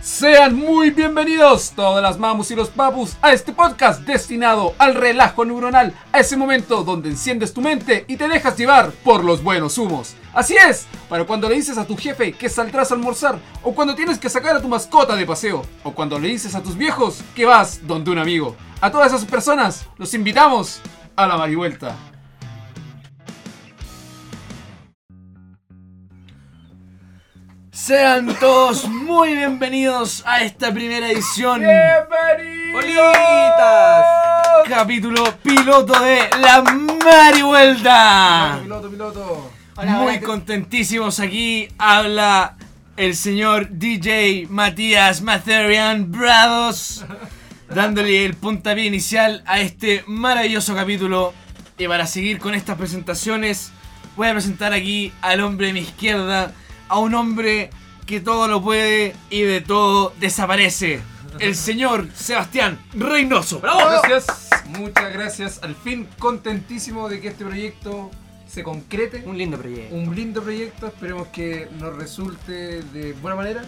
Sean muy bienvenidos todas las mamus y los papus a este podcast destinado al relajo neuronal, a ese momento donde enciendes tu mente y te dejas llevar por los buenos humos. Así es, para cuando le dices a tu jefe que saldrás a almorzar, o cuando tienes que sacar a tu mascota de paseo, o cuando le dices a tus viejos que vas donde un amigo. A todas esas personas los invitamos a la marivuelta. Sean todos muy bienvenidos a esta primera edición. ¡Bienvenidos! Capítulo piloto de La Marivuelta. Piloto, piloto. Muy contentísimos aquí. Habla el señor DJ Matías Matherian Bravos. Dándole el puntapié inicial a este maravilloso capítulo. Y para seguir con estas presentaciones, voy a presentar aquí al hombre de mi izquierda. A un hombre que todo lo puede y de todo desaparece. El señor Sebastián Reynoso. ¡Bravo! Gracias, muchas gracias. Al fin contentísimo de que este proyecto se concrete. Un lindo proyecto. Un lindo proyecto, esperemos que nos resulte de buena manera.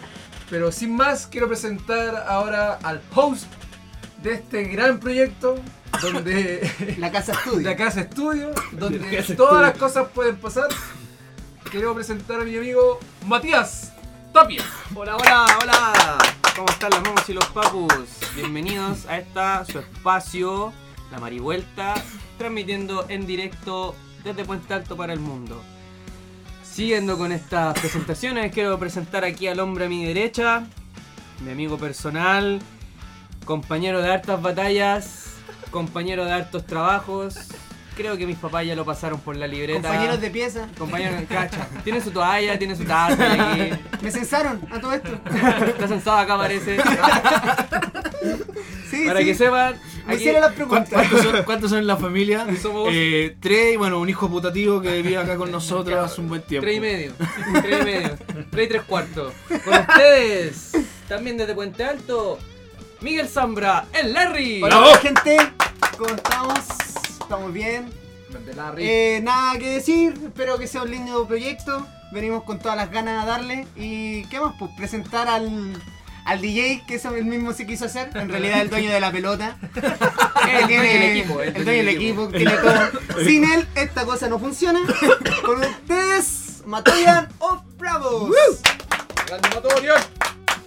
Pero sin más, quiero presentar ahora al host de este gran proyecto, donde La casa estudio. la casa estudio, donde casa todas estudio. las cosas pueden pasar. Quiero presentar a mi amigo Matías Tapia. Hola, hola, hola. ¿Cómo están las mamás y los papus? Bienvenidos a esta su espacio, La Marivuelta, transmitiendo en directo desde Puente Alto para el mundo. Siguiendo con estas presentaciones, quiero presentar aquí al hombre a mi derecha, mi amigo personal, compañero de hartas batallas, compañero de hartos trabajos. Creo que mis papás ya lo pasaron por la libreta. Compañeros de pieza. Compañero de cacha. Tiene su toalla, tiene su taza aquí. Me censaron a todo esto. Está sentado acá parece. Sí, Para sí. que sepan, Me aquí- hicieron las ¿Cuántos, preguntas. cuántos son, cuántos son en la familia? Somos- Eh, tres y bueno, un hijo putativo que vive acá con nosotros hace un buen tiempo. tres y medio. Tres y medio. Tres y tres cuartos. Con ustedes, también desde Puente Alto, Miguel Zambra, el Larry. Hola, gente. ¿Cómo estamos? ¿Estamos bien? Eh, nada que decir. Espero que sea un lindo proyecto. Venimos con todas las ganas a darle. ¿Y qué más? Pues presentar al, al DJ, que eso él mismo se quiso hacer. En realidad, el dueño de la pelota. El dueño del equipo, El dueño del equipo. Tiene todo. Sin él, esta cosa no funciona. Con ustedes, Matoyan of Bravos.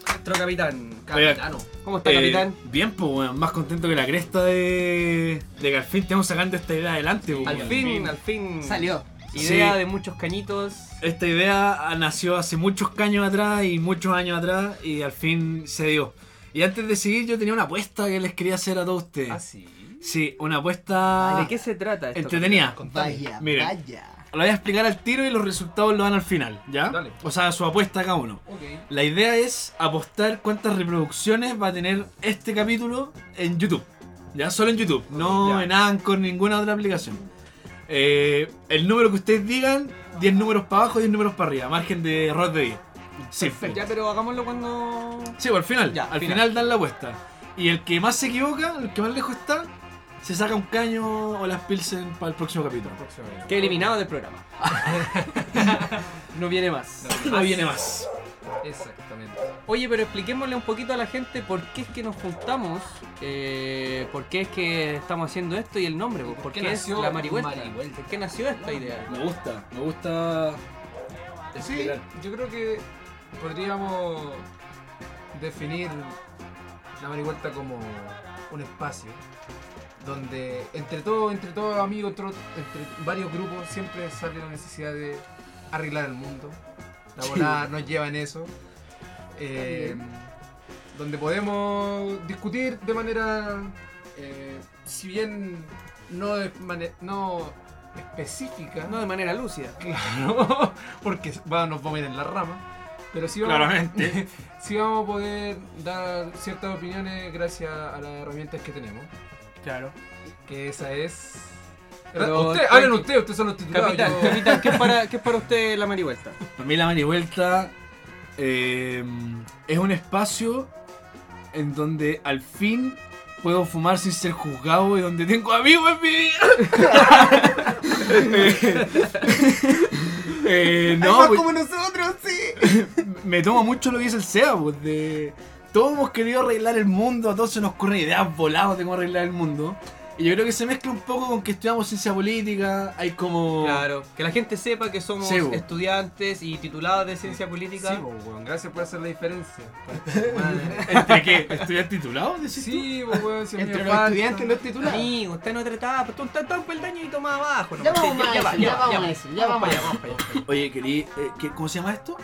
Nuestro capitán. Capitano. ¿Cómo está, eh, capitán? Bien, pues, weón, más contento que la cresta de, de que al fin estamos sacando esta idea adelante. pues, Al fin, al fin. Salió. Idea Sí. de muchos cañitos. Esta idea nació hace muchos años atrás y muchos años atrás y al fin se dio. Y antes de seguir, yo tenía una apuesta que les quería hacer a todos ustedes. Ah, sí. Sí, una apuesta ¿De qué se trata esto? entretenida. Vaya, Miren. vaya. Lo voy a explicar al tiro y los resultados lo dan al final, ¿ya? Dale. O sea, su apuesta cada uno. Ok. La idea es apostar cuántas reproducciones va a tener este capítulo en YouTube. Ya, solo en YouTube, no Ya. en Anchor, ninguna otra aplicación. Eh, el número que ustedes digan, 10 números para abajo, 10 números para arriba, margen de error de 10. Sí, Ya, pero hagámoslo cuando. sí pues, al final, Ya, al final. final. dan la apuesta. Y el que más se equivoca, el que más lejos está, se saca un caño o las pilsen para el próximo capítulo. Queda eliminado del programa. no viene más. No viene más. Exactamente. Oye, pero expliquémosle un poquito a la gente por qué es que nos juntamos, eh, por qué es que estamos haciendo esto y el nombre, por, qué qué es nació la Marivuelta? por qué nació esta idea. Me gusta, me gusta. Sí, yo creo que podríamos definir la marihuelta como un espacio donde entre todos, entre todos amigos, entre, entre varios grupos siempre sale la necesidad de arreglar el mundo. La volada nos lleva en eso. Eh, donde podemos discutir de manera, eh, si bien no, de no específica, No de manera lúcida. Claro, porque va- nos vamos a ir en la rama. Pero sí vamos, Claramente. sí vamos a poder dar ciertas opiniones gracias a las herramientas que tenemos. Claro. Que esa es. Pero- usted, hablen ustedes, ustedes son los titulados. Capitán, yo- capitán, ¿qué es para, qué es para usted la marihuelta? Para mí la manivuelta eh, es un espacio en donde al fin puedo fumar sin ser juzgado y donde tengo amigos en mi vida. Eh, Hay no, más pues, como nosotros, sí. me tomo mucho lo que dice el SEA, pues, de, todos hemos querido arreglar el mundo, a todos se nos ocurren ideas voladas de cómo arreglar el mundo. Y yo creo que se mezcla un poco con que estudiamos ciencia política, hay como... Claro, que la gente sepa que somos estudiantes y titulados de ciencia política. Sí, weón, gracias por hacer la diferencia. ¿Entre qué? ¿Estudiar titulado? decís tú? Sí, pues, weón, si Entre me los falta. estudiantes y los titulados. Amigo, está en otra etapa, tú estás tan peldañito más abajo. Ya nomás. vamos Sí, a eso, va, ya va, vamos va. a eso, ya vamos a para eso. allá, vamos para allá. Oye, querí, eh, ¿qué- ¿cómo se llama esto?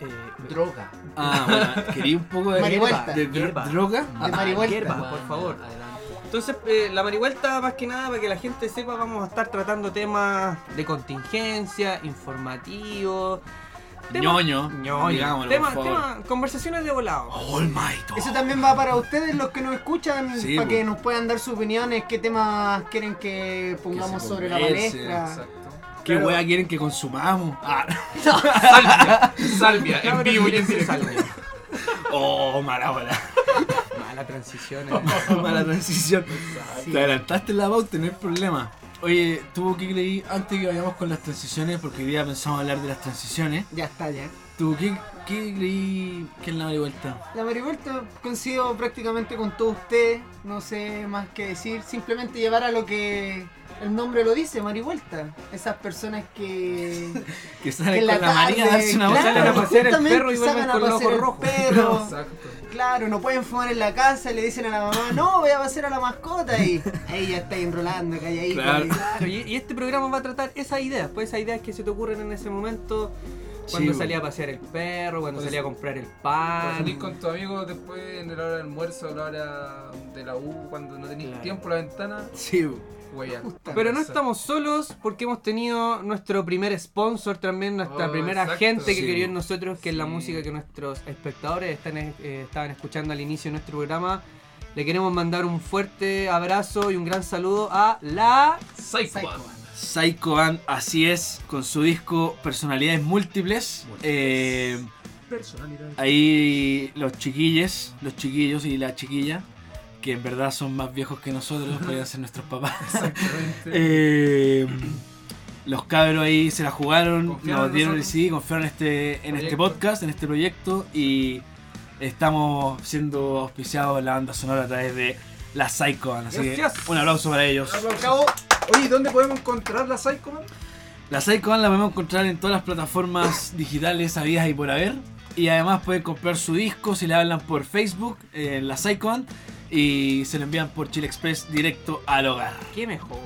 Eh, Droga. Ah, bueno, querí un poco de, Marihuelta. de dro- Hierba. droga. De marihuelta. hierba, por favor. Entonces, eh, la marihuelta, más que nada, para que la gente sepa, vamos a estar tratando temas de contingencia, informativos. temas- Ñoño, ñoño. digámoslo, por favor. temas- conversaciones de volado. All Might. Eso también va para ustedes, los que nos escuchan, Sí, para que nos puedan dar sus opiniones, qué temas quieren que pongamos sobre la palestra. Exacto. ¿Qué Claro. wea quieren que consumamos? Ah, Salvia. Salvia, en vivo y en directo. salvia. oh, mala. Mala transición. Mala transición. Te adelantaste en la pauta, no hay problema. Oye, ¿tú qué creí antes que vayamos con las transiciones? Porque hoy día pensamos hablar de las transiciones. Ya está, ya. ¿Tú qué, qué creí que es la vuelta? La marivuelta coincido prácticamente con todos ustedes, no sé más que decir, simplemente llevar a lo que el nombre lo dice, marivuelta. Esas personas que... Que que salen en con la María a darse una claro, vuelta. Salen a pasear el perro y vuelven con los ojos rojos. perro. Exacto. Claro, no pueden fumar en la casa, le dicen a la mamá, no, voy a pasear a la mascota y ahí ya está enrolando, calladito. Claro. ahí. Claro, y, y este programa va a tratar esas ideas, pues esas ideas que se te ocurren en ese momento. Cuando salía a pasear el perro, cuando Pues- salía a comprar el pan. salir con tu amigo después en la hora del almuerzo, a la hora de la U, cuando no tenéis Claro. tiempo la ventana, Sí, Pero no estamos solos porque hemos tenido nuestro primer sponsor también, nuestra Oh, primera exacto. gente que Sí. quería en nosotros, que es la música que nuestros espectadores están, eh, estaban escuchando al inicio de nuestro programa. Le queremos mandar un fuerte abrazo y un gran saludo a la... Psycho. Psycho. Psycho Band, así es, con su disco Personalidades Múltiples. Múltiples. Eh, Personalidad. ahí los chiquillos, los chiquillos y la chiquilla, que en verdad son más viejos que nosotros, podrían ser nuestros papás. Exactamente. Eh, los cabros ahí se la jugaron, Confiaron nos en dieron el. CD, confiaron en este, en este podcast, en este proyecto y estamos siendo auspiciados en la banda sonora a través de la Psycho Band. Así que Gracias. un aplauso para ellos. Oye, ¿dónde podemos encontrar la Psycho Man? La Psycho Band la podemos encontrar en todas las plataformas digitales habidas y por haber. Y además pueden comprar su disco si le hablan por Facebook, eh, la Psycho Band, y se lo envían por Chile Express directo al hogar. ¿Qué mejor?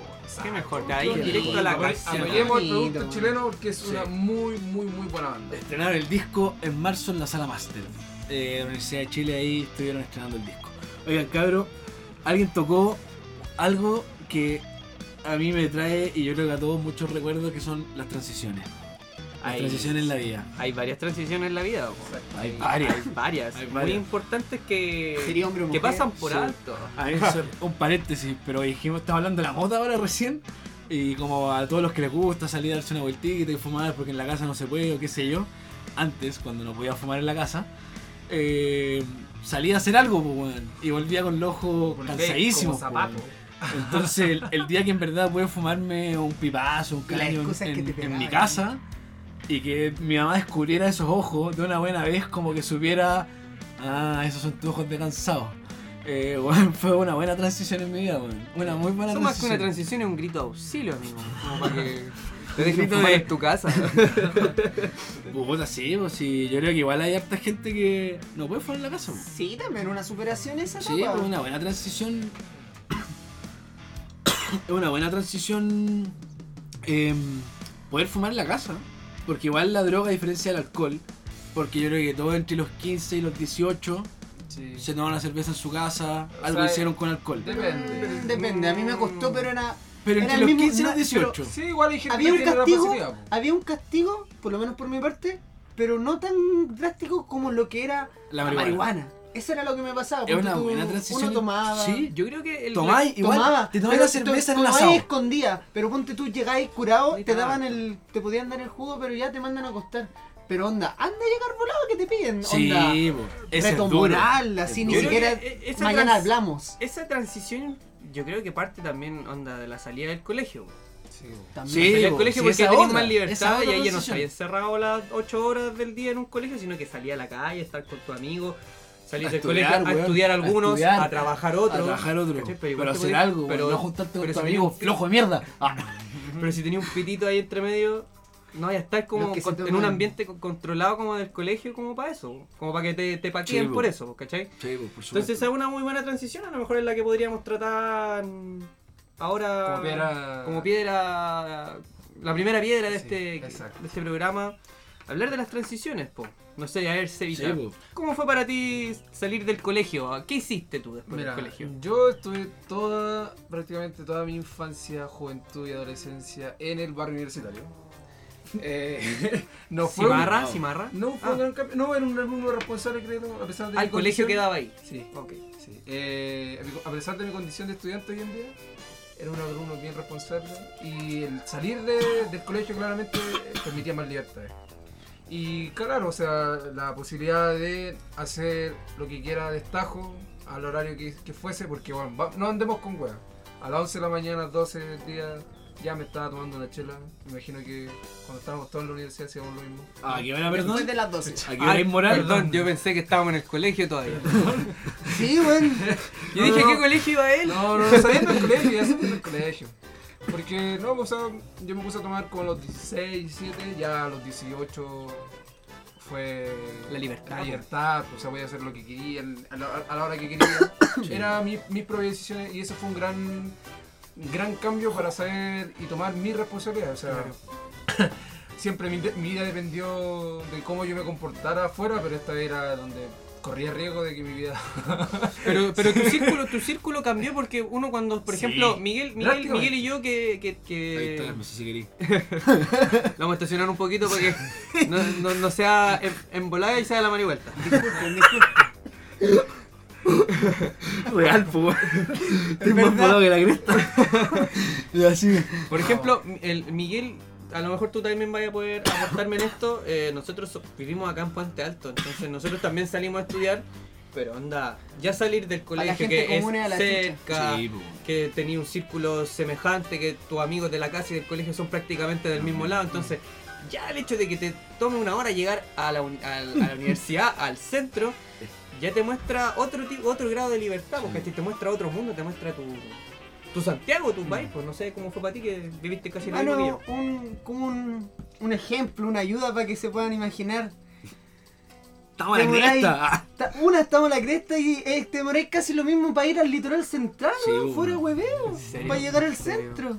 ¿Qué mejor? De ahí directo a la casa. Apoyemos el producto man. chileno porque es una muy, muy, muy buena banda. Estrenaron el disco en marzo en la sala Master. Eh, la Universidad de Chile ahí estuvieron estrenando el disco. Oigan, cabro, alguien tocó algo que a mí me trae y yo creo que a todos muchos recuerdos que son las transiciones. Las Hay- transiciones en la vida. Hay varias transiciones en la vida. Hay varias. Hay varias. Hay Muy importantes que, Sería hombre o que pasan por Sí. alto. A ver, eso- un paréntesis, pero dijimos, estamos hablando de la moda ahora recién. Y como a todos los que les gusta salir a darse una vueltita y fumar porque en la casa no se puede o qué sé yo. Antes, cuando no podía fumar en la casa, eh, salía a hacer algo, pues, weón, Y volvía con pues, zapato. weón. Entonces, el, el día que en verdad pude fumarme un pipazo, un caño en, en pegaban. mi casa y que mi mamá descubriera esos ojos de una buena vez, como que supiera, ah, esos son tus ojos de cansado. Eh, weón, fue una buena transición en mi vida, weón. Una muy buena Eso más que una transición. transición es un grito de auxilio, amigo. Como para que te dejen grito fumar de- en tu casa. Puta, sí, pues sí, yo creo que igual hay harta gente que no puede fumar en la casa. weón. Sí, también una superación esa Sí, pues una buena transición. Es una buena transición em, poder fumar en la casa. Porque igual la droga, a diferencia del alcohol, porque yo creo que todo entre los 15 y los 18 Sí. se toman una cerveza en su casa, O algo sea, hicieron con alcohol. Depende. Depende, a mí me costó, pero era... Pero entre los mismo- 15 y los na- 18. Sí, igual hay gente Había que un la castigo, po. había un castigo, por lo menos por mi parte, pero no tan drástico como lo que era La la marihuana. Eso era lo que me pasaba. Es ponte una tú, buena transición. Uno tomaba. Sí. Yo creo que el Tomáis, igual tomaba, te pero la cerveza en un asado. escondida, pero ponte tú llegáis curado, te daban el, te podían dar el jugo, pero ya te mandan a acostar. Pero onda, anda a llegar volado que te piden, Sí, onda. es duro. moral, así ni siquiera eh, esa mañana hablamos. Esa transición, yo creo que parte también onda de la salida del colegio. Sí. También. Sí, Salía del po, colegio sí, porque tenías más libertad y ahí ya no estabas encerrado las 8 horas del día en un colegio, sino que salía a la calle, estar con tu amigo. Salir A del estudiar, colegio a estudiar a algunos, estudiar, a trabajar A otros. trabajar otro. ¿cachai? Pero, te hacer algo, pero- pero, no juntarte con pero tu si amigo tenía un- flojo de mierda. Ah. Pero si tenía un pitito ahí entre medio, no vaya a estar como con- en un ambiente co- controlado como del colegio, como para eso. Como para que te, te paqueen Sí, por eso, ¿cachai? Sí, pues, por supuesto. Entonces esa es una muy buena transición, a lo mejor es la que podríamos tratar ahora Como piedra- como piedra- la primera piedra de, Sí, este, exacto. de este programa. Hablar de las transiciones, po. No sé, a ver, Cevita. Sí, po. ¿Cómo fue para ti salir del colegio? ¿Qué hiciste tú después Mira, del colegio? yo estuve toda, prácticamente toda mi infancia, juventud y adolescencia en el barrio universitario. Eh, no fue ¿Cimarra? no. ¿Cimarra? No, fue Ah. un gran cambio. No, era un alumno responsable, creo, a pesar de Ah, mi el colegio condición. quedaba ahí. Sí, Ok. sí. Eh, a pesar de mi condición de estudiante hoy en día, era un alumno bien responsable y el salir de- del colegio claramente permitía más libertades. Y claro, o sea, la posibilidad de hacer lo que quiera de destajo al horario que, que fuese, porque bueno, va- no andemos con hueá. A las 11 de la mañana, 12 del día, ya me estaba tomando una chela. Me imagino que cuando estábamos todos en la universidad hacíamos lo mismo. Ah, ¿a qué hora, Después perdón? de las 12. ¿A qué hora Ay, es moral? Perdón, yo pensé que estábamos en el colegio todavía. Sí, weón. Yo No, dije, no. ¿qué colegio iba él? No, no, no, saliendo del colegio, ya saliendo del colegio. Porque, no, o sea, yo me puse a tomar con los 16, 17, ya a los 18 fue... La libertad, La libertad, o sea, voy a hacer lo que quería, a la, a la hora que quería. Era mi, mis propias decisiones y eso fue un gran, gran cambio para saber y tomar mi responsabilidad. O sea, siempre mi, mi vida dependió de cómo yo me comportara afuera, pero esta era donde corría riesgo de que mi vida... Pero, pero tu círculo, tu círculo cambió porque uno cuando, por Sí. ejemplo, Miguel, Miguel. Miguel y yo que, que, Ahí que está, no sé si querí. la vamos a estacionar un poquito para que no, no, no sea en, embolada y sea la mano y vuelta. Real, pues. Estoy más que la cresta. Y así. Por ejemplo, el Miguel, a lo mejor tú también vayas a poder aportarme en esto. eh, nosotros so- vivimos acá en Puente Alto, entonces nosotros también salimos a estudiar. Pero anda, ya salir del colegio que es cerca, Sí, que tenía un círculo semejante, que tus amigos de la casa y del colegio son prácticamente del mismo lado, entonces ya el hecho de que te tome una hora llegar a la, a la universidad, al centro, ya te muestra otro tipo, otro grado de libertad, porque te muestra otro mundo, te muestra tu, tu Santiago, tu país, pues no sé cómo fue para ti que viviste casi lo mismo que Bueno, yo. un, como un, un ejemplo, una ayuda para que se puedan imaginar. Estamos a la cresta. Ta- Una estamos a la cresta y eh, te demoráis casi lo mismo para ir al litoral central, Sí, bueno. fuera hueveo. ¿En? Para llegar al ¿En centro.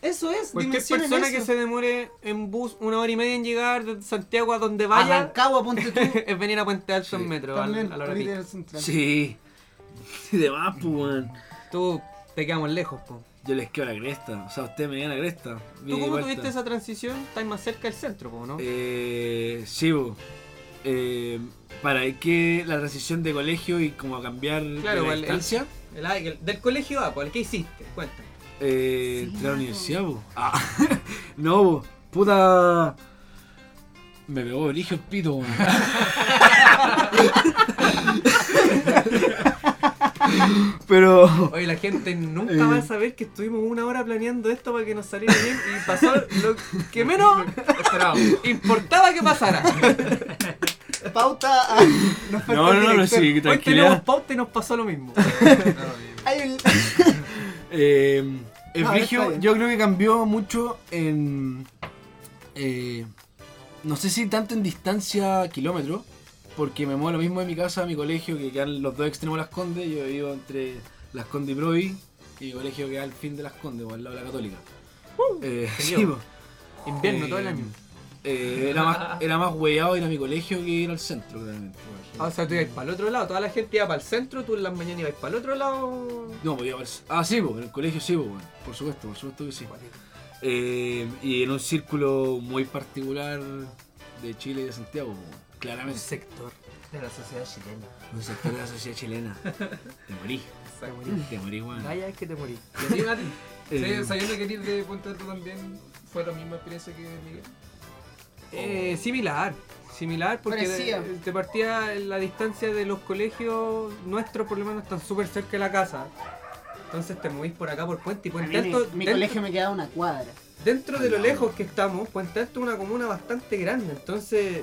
Eso es, Cualquier persona eso. que se demore en bus una hora y media en llegar de Santiago a donde vaya, ponte tú. es venir a Puente Alto en metro, al- También, a la hora al. Sí. Sí, de más, pues, weón. Tú te quedamos lejos, po. Yo les quedo la cresta. O sea, ustedes me dan la cresta. ¿Tú cómo vuelta. tuviste esa transición? Estás más cerca del centro, po, ¿no? Eh, sí, bo. Eh, para que la transición de colegio y como cambiar Claro, de la el- distancia El- el- del colegio a, pues, ¿qué hiciste? Cuéntame. eh, Sí, de la universidad, bo. Ah, no, bo. puta. Me pegó origen el pito, weón. Pero. Oye, la gente nunca Eh. va a saber que estuvimos una hora planeando esto para que nos saliera bien y pasó lo que menos importaba que pasara. Pauta. a- nos No, no, no, sí, Hoy tenemos tranquilidad. pauta y nos pasó lo mismo. Eh, el frigio bien. yo creo que cambió mucho en... eh, no sé si tanto en distancia kilómetros, porque me muevo lo mismo de mi casa a mi colegio, que quedan los dos extremos de Las Condes. Yo vivo entre Las Condes y Provi, y mi colegio queda al fin de Las Condes, o al lado de la Católica. Eh, sí, po. Invierno Eh, todo el año. Eh, era más, era más hueado ir a mi colegio que ir al centro, claramente. Ah, o sea, tú ibas para el otro lado, toda la gente iba para el centro, tú en las mañanas ibas para el otro lado. No, podía haber... Ah, sí, po, en el colegio sí, po, bueno, por supuesto, por supuesto que sí. Eh, y en un círculo muy particular de Chile y de Santiago, po, Un claramente. sector. De la sociedad chilena. Un sector de la sociedad chilena. Te morí, te morí, weón. Vaya, es que te morí. ¿Y a ti, Mati? Eh, sabiendo que ir de Puente Alto también fue la misma experiencia que Miguel. Eh, similar, similar porque de, de partida la distancia de los colegios nuestros por lo menos están súper cerca de la casa. Entonces te movís por acá por Puente y Puente Alto, mi, mi dentro, colegio me quedaba a una cuadra. dentro de lo lejos que estamos, Puente Alto es una comuna bastante grande, entonces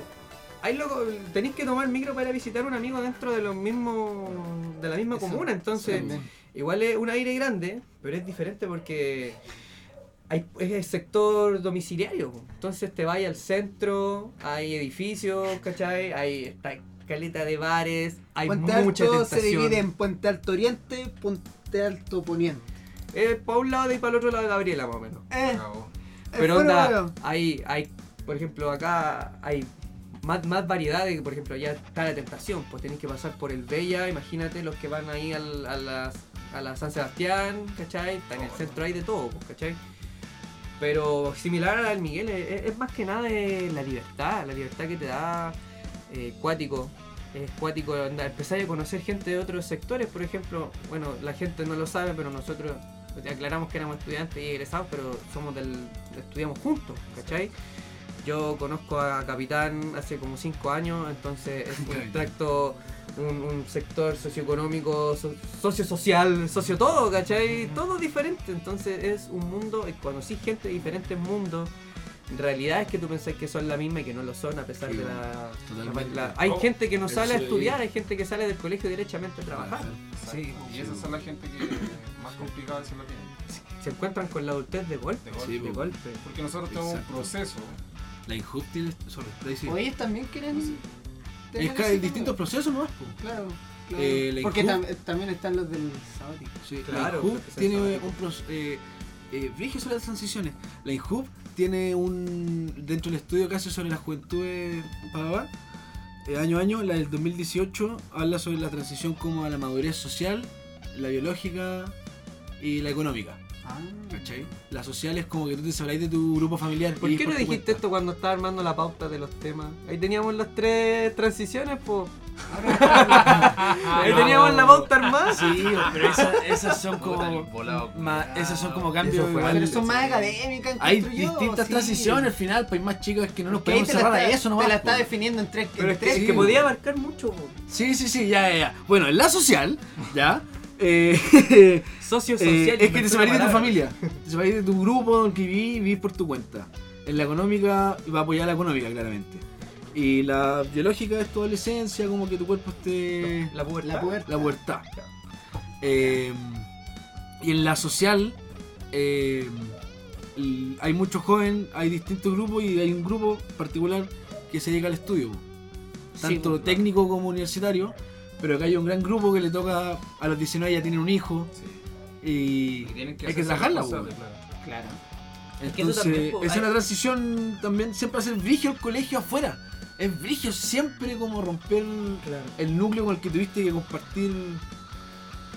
Ahí loco, tenéis que tomar micro para visitar un amigo dentro de los mismos de la misma Eso, comuna, entonces sí. igual es un aire grande, pero es diferente porque hay, es el sector domiciliario. Entonces te vas al centro, hay edificios, ¿cachai? Hay está caleta de bares, hay Puente mucha Alto tentación. se divide en Puente Alto Oriente, Puente Alto Poniente. Eh, para un lado y para el otro lado de Gabriela más o menos. Eh. Pero onda, bueno. hay, hay, por ejemplo, acá hay más, más variedad de, por ejemplo, ya está la tentación, pues tenéis que pasar por el Bella, imagínate los que van ahí al, a, las, a la San Sebastián, ¿cachai? Está en el centro hay de todo, pues, ¿cachai? Pero similar al Miguel, es, es más que nada de la libertad, la libertad que te da eh, cuático. Es cuático andar, empezar a conocer gente de otros sectores, por ejemplo, bueno, la gente no lo sabe, pero nosotros aclaramos que éramos estudiantes y egresados, pero somos del, estudiamos juntos, ¿cachai? Yo conozco a Capitán hace como 5 años, entonces es un extracto, un, un sector socioeconómico, so- sociosocial, socio todo, ¿cachai? Todo diferente, entonces es un mundo, conocí gente de diferentes mundos. Realidad es que tú pensás que son la misma y que no lo son a pesar Sí, de la, la- Hay Oh, gente que no sale a es- estudiar, hay gente que sale del colegio derechamente a trabajar. Sí, y esas son la gente que más complicada se lo tienen. Se encuentran con la adultez de golpe. De golpe. De. Porque nosotros tenemos un proceso. La injusticia, sorry. Oye, también quieren. Es que hay distintos procesos nomás, po. Claro, claro. Eh, la Porque tam- también están los del sabático. Sí, Claro, la se tiene un proceso. Eh, eh, sobre las transiciones. La INJUB tiene un. Dentro del estudio que hace sobre la juventud de Pavá, eh, año a año, la del 2018, habla sobre la transición como a la madurez social, la biológica y la económica. ¿Cachai? La social es como que tú te separáis de tu grupo familiar. ¿Por y qué no dijiste cuenta. esto cuando estaba armando la pauta de los temas? Ahí teníamos las tres transiciones, pues. Ahí teníamos la pauta armada. Sí, pero esa- esas son como. ma- esas son como cambios igual. Pero son más académicas. Hay distintas sí. transiciones al final, pues hay más chicos que no nos podemos cerrar a eso nomás. Te la está definiendo en tres. Pero en es que, tres es que sí, podía po. abarcar mucho. po. Sí, sí, sí, ya, ya, ya. Bueno, en la social, ya. Eh, Socio eh, social. es que te separís de tu familia. Te separís de tu grupo en que vivís y vivís por tu cuenta. En la económica va a apoyar la económica, claramente. Y la biológica es tu adolescencia, como que tu cuerpo esté. La pubertad. La pubertad. La pubertad. Eh, y en la social eh, hay muchos jóvenes, hay distintos grupos y hay un grupo particular que se dedica al estudio. Tanto Sí, técnico como universitario. Pero acá hay un gran grupo que le toca a los 19 ya tienen un hijo Sí. y Y que hay que trabajarla. claro. Claro. Es que eso Entonces, también, es hay- una transición también siempre hacer brigio el colegio afuera. Es brigio siempre como romper Claro. el núcleo con el que tuviste que compartir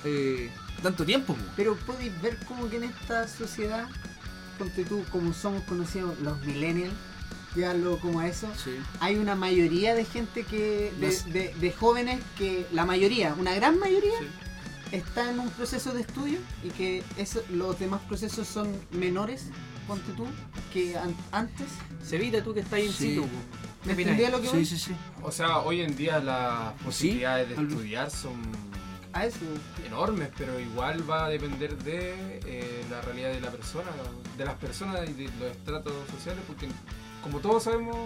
eh, tanto tiempo. po. Pero podéis ver como que en esta sociedad, ponte tú, como somos conocidos los millennials, ya lo como a eso, Sí. hay una mayoría de gente que, de, Las- de- de jóvenes que, la mayoría, una gran mayoría, Sí. está en un proceso de estudio y que eso, los demás procesos son menores, ponte tú, que an- antes. Se evita tú que estás in Sí. situ. ¿Me entendía lo que Sí, voy? sí, sí. O sea, hoy en día las posibilidades de estudiar son A eso. enormes, pero igual va a depender de eh, la realidad de la persona, de las personas y de los estratos sociales, porque como todos sabemos,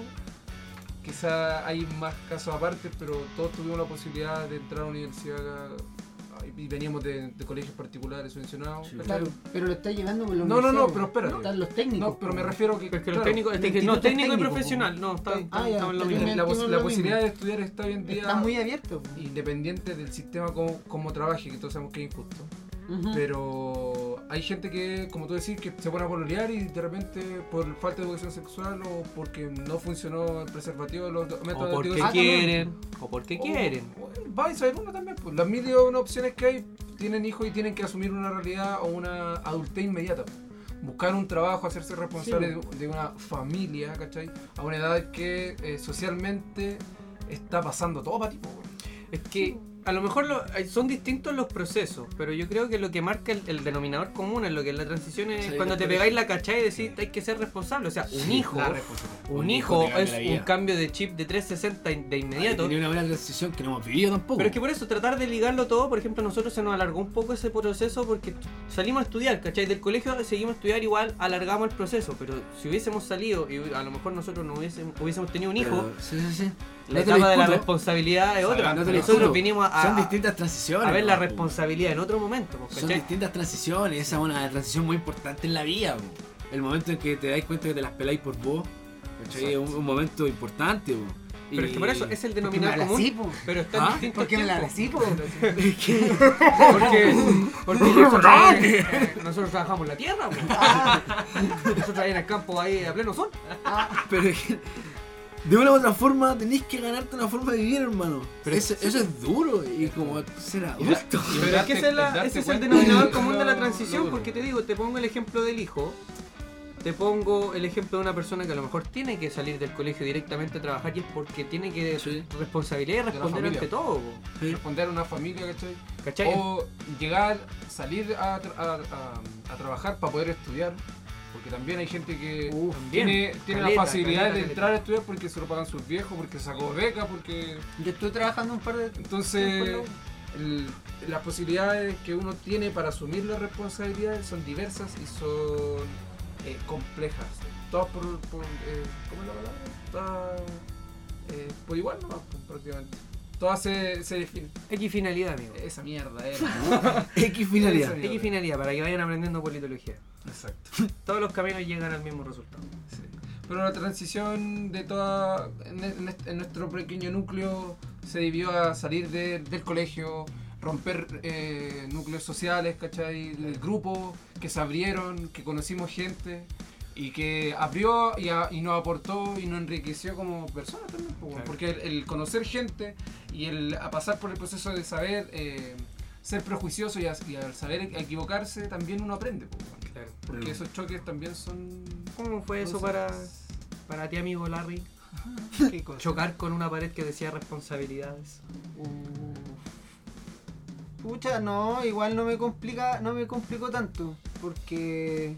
quizá hay más casos aparte, pero todos tuvimos la posibilidad de entrar a la universidad y veníamos de, de colegios particulares subvencionados. Claro, pero lo está llevando por los No, no, no, pero espérate. Están los técnicos. No, pero me refiero que. Es que los técnicos, el es que no, técnico y profesional, no, está, Ah, está- ya, estamos en lo mismo. la, pos- la posibilidad mismo. de estudiar está hoy en día Está muy abierto. independiente del sistema como, como trabaje, que todos sabemos que es injusto. Pero hay gente que, como tú decís, que se pone a pololear y de repente por falta de educación sexual o porque no funcionó el preservativo, los do- métodos O porque de anticoncepción, quieren, o porque o- quieren. Va a saber uno también. Pues. Las mil y una opciones que hay tienen hijos y tienen que asumir una realidad o una adultez inmediata. Buscar un trabajo, hacerse responsable Sí. de, de una familia, ¿cachai? A una edad que eh, socialmente está pasando todo para ti. weón. Es que a lo mejor lo- hay- son distintos los procesos, pero yo creo que lo que marca el, el denominador común en lo que es la transición es Sí, cuando te pegáis la cachai y decís hay que ser responsable. O sea, un Sí, hijo, un hijo es un cambio de chip de 360 in- de inmediato. Tenía una buena transición que no hemos vivido tampoco. Pero es que por eso, tratar de ligarlo todo, por ejemplo, nosotros se nos alargó un poco ese proceso porque salimos a estudiar, ¿cachai? Del colegio seguimos a estudiar igual, alargamos el proceso, pero si hubiésemos salido y a lo mejor nosotros no hubiésemos, hubiésemos tenido un hijo, Pero- sí, sí, sí. La No etapa de la responsabilidad es otra. no Nosotros vinimos a, Son distintas transiciones. a ver la po. responsabilidad en otro momento, po, Son ¿cachai? distintas transiciones, esa es una transición muy importante en la vida. po. El momento en que te dais cuenta que te las peláis por vos, ¿cachai? Es un, un momento importante. po. Pero es que por eso es el ¿Por qué me denominador común, así, pero está en ¿Ah? distintos ¿Por qué me la así, po? Porque, porque nosotros, trabajamos- eh, nosotros trabajamos la tierra. Ah, nosotros ahí en el campo ahí a pleno sol. Pero es que de una u otra forma tenéis que ganarte una forma de vivir, hermano. Pero eso, eso es duro y como ser adulto. Pero es que ese es, la- ese es el denominador de común de la transición, porque te digo, te pongo el ejemplo del hijo, te pongo el ejemplo de una persona que a lo mejor tiene que salir del colegio directamente a trabajar y es porque tiene que Sí. responsabilidad y responder ante todo. Sí. responder a una familia, ¿cachai? ¿cachai? O llegar, salir a, tra- a- a- a trabajar para poder estudiar. Porque también hay gente que Uf, tiene, tiene caleta, la facilidad caleta, de caleta. entrar a estudiar porque se lo pagan sus viejos, porque sacó beca, porque... Yo estuve trabajando un par de Entonces, el- las posibilidades que uno tiene para asumir las responsabilidades son diversas y son eh, complejas. Todas por, por eh, ¿cómo es la palabra? Todas eh, por igual nomás, pues, prácticamente. Todas se, se definen. X finalidad, amigo. Esa mierda era. X finalidad. X finalidad, para que vayan aprendiendo politología. Exacto. Todos los caminos llegan al mismo resultado. Sí. Pero la transición de toda. En, en en nuestro pequeño núcleo se debió a salir de- del colegio, romper eh, núcleos sociales, ¿cachai? El grupo, que se abrieron, que conocimos gente y que abrió y, a- y nos aportó y nos enriqueció como personas también. po, Claro. Porque el, el conocer gente y el a pasar por el proceso de saber. eh, ser prejuicioso y, a- y al saber equivocarse también uno aprende. Claro. porque Mm. esos choques también son ¿Cómo fue eso para, para ti, amigo Larry? ¿Qué cosa? Chocar con una pared que decía responsabilidades. Uf. Pucha, no, igual no me complica, no me complicó tanto, porque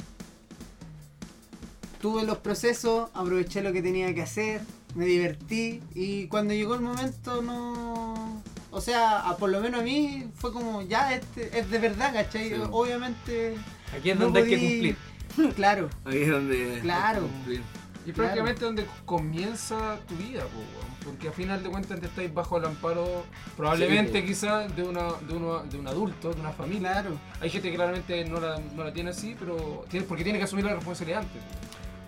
tuve los procesos, aproveché lo que tenía que hacer, me divertí y cuando llegó el momento no, o sea, a- por lo menos a mí fue como ya este es de verdad, ¿cachai? Sí. Obviamente, Aquí es No donde hay que cumplir. claro, Ahí es donde. Claro. cumplir. Y Claro. prácticamente donde comienza tu vida, porque a final de cuentas te estáis bajo el amparo, probablemente Sí, quizás de, una, de, uno, de un adulto, de una familia. claro. Hay gente que claramente no la, no la tiene así, pero tiene, porque tiene que asumir la responsabilidad antes.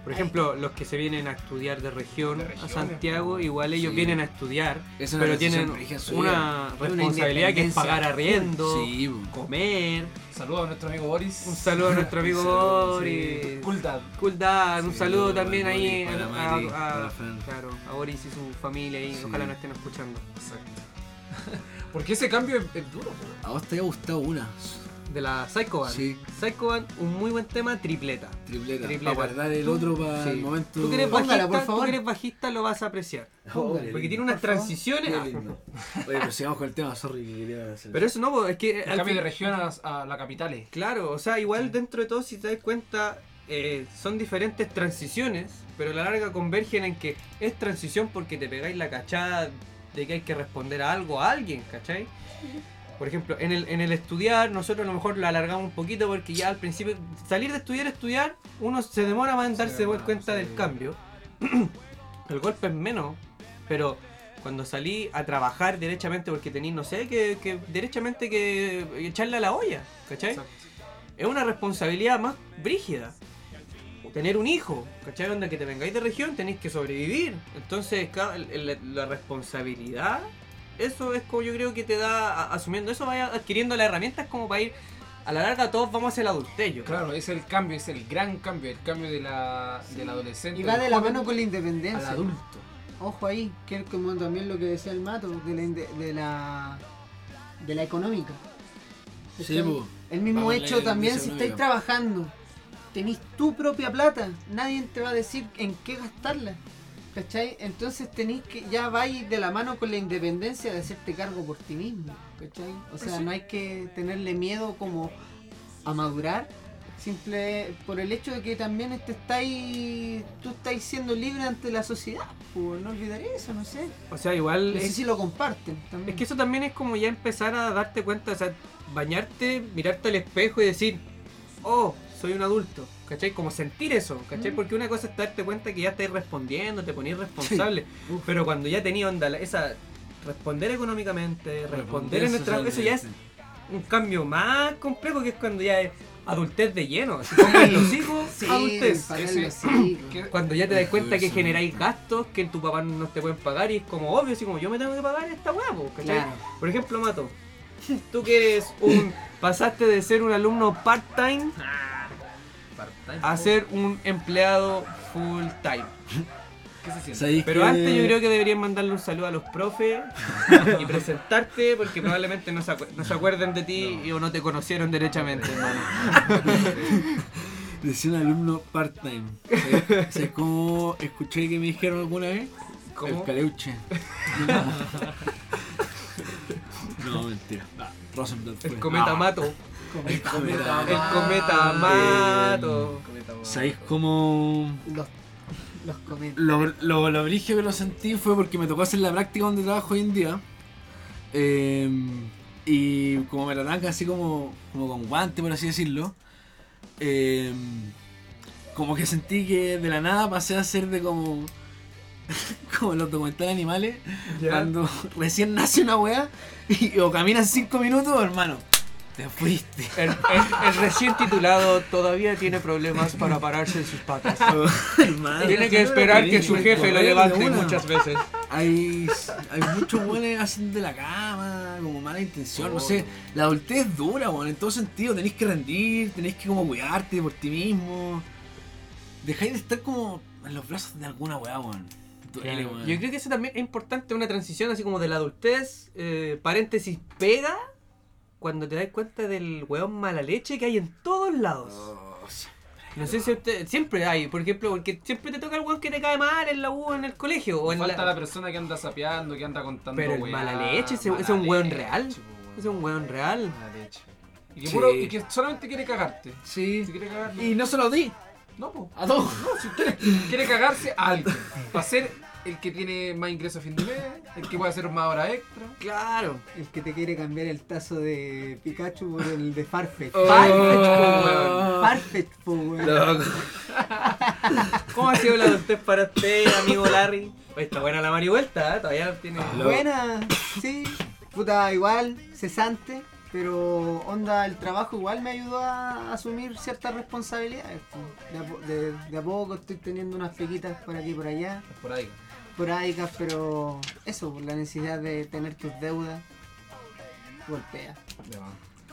Por ejemplo, los que se vienen a estudiar de región De a Santiago, igual ellos Sí. vienen a estudiar, Es pero tienen una responsabilidad que es pagar arriendo, Sí, comer. Saludos a nuestro amigo Boris. Un saludo a nuestro amigo saludo, Boris. Cool Dad. Cool Dad, un Sí, saludo también Boris, ahí a, Mari, a- para Fran. claro, a Boris y su familia Sí. ojalá nos estén escuchando. Exacto. porque ese cambio es, es duro, po. A vos te ha gustado una. De la Psycho Band. Sí. Psycho Band, un muy buen tema, tripleta. Tripleta. Tripleta. Para guardar el Tú- otro para sí. el momento. Tú que eres Póngala, bajista, por tú favor. que eres bajista lo vas a apreciar. Porque tiene unas transiciones. Lindo. Oye, pero sigamos con el tema, sorry que quería hacer. Pero eso no, es que El al cambio fin- de región a, a la capital. eh. Claro, o sea, igual dentro de todo, si te das cuenta, eh, son diferentes transiciones, pero a la larga convergen en que es transición porque te pegáis la cachada de que hay que responder a algo a alguien, ¿cachai? Por ejemplo, en el, en el estudiar, nosotros a lo mejor lo alargamos un poquito porque ya al principio, salir de estudiar a estudiar, uno se demora más en Se darse demora, cuenta sí. del cambio. el golpe es menos, pero cuando salí a trabajar derechamente porque tenéis, no sé, que, que derechamente que echarle a la olla, ¿cachai? Exacto. es una responsabilidad más brígida. Tener un hijo, ¿cachai? Onda que te vengáis de región, tenéis que sobrevivir. Entonces, la responsabilidad, eso es como yo creo que te da, asumiendo eso, vaya adquiriendo las herramientas como para ir, a la larga todos vamos hacia el creo. Claro, es el cambio, es el gran cambio, el cambio de la, del adolescente. Y va de la mano con la al independencia. adulto. Ojo ahí, que es como también lo que decía el mato, de la, inde- de la, de la económica. Sí. El mismo la hecho también, si estáis trabajando, tenéis tu propia plata, nadie te va a decir en qué gastarla. ¿Cachai? Entonces tenéis que, ya vais de la mano con la independencia de hacerte cargo por ti mismo. ¿Cachai? O sea, no hay que tenerle miedo como a madurar, simple por el hecho de que también te estáis, tú estáis siendo libre ante la sociedad. Pues no olvidar eso, no sé. O sea, igual No sé es, si lo comparten también. es que eso también es como ya empezar a darte cuenta, o sea, bañarte, mirarte al espejo y decir, oh, soy un adulto, ¿cachai? Como sentir eso, ¿cachai? Mm. Porque una cosa es darte cuenta que ya estás respondiendo, te ponís responsable, pero cuando ya tenías onda, esa responder económicamente, responder en nuestra... Eso ya es un cambio más complejo que es cuando ya es adultez de lleno, así como en los hijos, Sí, adultez. Sí, sí. Cuando ya te das cuenta que generáis gastos que tu papá no te pueden pagar y es como obvio, así como yo me tengo que pagar esta hueá, po, ¿cachai? Claro. Por ejemplo, Mato, tú que eres un. pasaste de ser un alumno part-time part-time. A ser un empleado full-time. ¿Qué se siente? ¿Sabéis Pero que- antes yo creo que deberían mandarle un saludo a los profes y presentarte porque probablemente no se, acu- no se acuerden de ti y o no te conocieron derechamente, hermano. Decía un alumno part-time. ¿Sabes- ¿Sabes cómo escuché que me dijeron alguna vez? ¿Cómo? El caleuche. no, mentira. Rosenblatt fue. El cometa Ah, Mato. El cometa. El cometa Mato. ¿Sabéis cómo.? Los, los cometas. Lo, lo, que lo sentí fue porque me tocó hacer la práctica donde trabajo hoy en día. Eh, y como me la dan así como, como con guante, por así decirlo. eh, como que sentí que de la nada pasé a ser de como. como los documentales animales. Cuando recién nace una weá y o caminas 5 minutos, hermano. Te fuiste. El, el- el recién titulado todavía tiene problemas para pararse en sus patas. Tiene que esperar que su jefe lo levante muchas veces. Hay, hay muchos buenos haciendo de la cama, como mala intención, no sé. La adultez es dura, weón, en todo sentido. Tenéis que rendir, tenéis que como cuidarte por ti mismo. Dejáis de estar como en los brazos de alguna weá, weón. Duele, weón. Yo creo que eso también es importante, una transición así como de la adultez, eh, paréntesis, pega, cuando te das cuenta del weón mala leche que hay en todos lados. Oh. No sé si usted, siempre hay, por ejemplo, porque siempre te toca el weón que te cae mal en la U, en el colegio, o en Falta la... la persona que anda sapeando, que anda contando Pero el weá, mala leche, ese- ese es mala un weón leche, real. weón. Es un weón real. Mala leche. Y que, Sí. puro- y que solamente quiere cagarte. Sí. Si quiere cagar, Y no se lo di. no, po. A todos. No, si quiere, quiere cagarse a alguien. Para ser el que tiene más ingresos a fin de mes, el que puede hacer más horas extra. Claro. El que te quiere cambiar el tazo de Pikachu por el de Farfetch. Oh. Farfetch, po, weón. Farfetch, po, weón. Loco. ¿Cómo ha sido la adultez para usted, amigo Larry? Oye, está buena la marihuelta, ¿eh? todavía tiene... Lo- Buena, sí. Puta, igual, cesante. Pero onda, el trabajo igual me ayudó a asumir ciertas responsabilidades. po. De a, po- de- de a poco estoy teniendo unas pequitas por aquí y por allá. Por ahí. Por ahí, pero eso, por la necesidad de tener tus deudas. Golpea.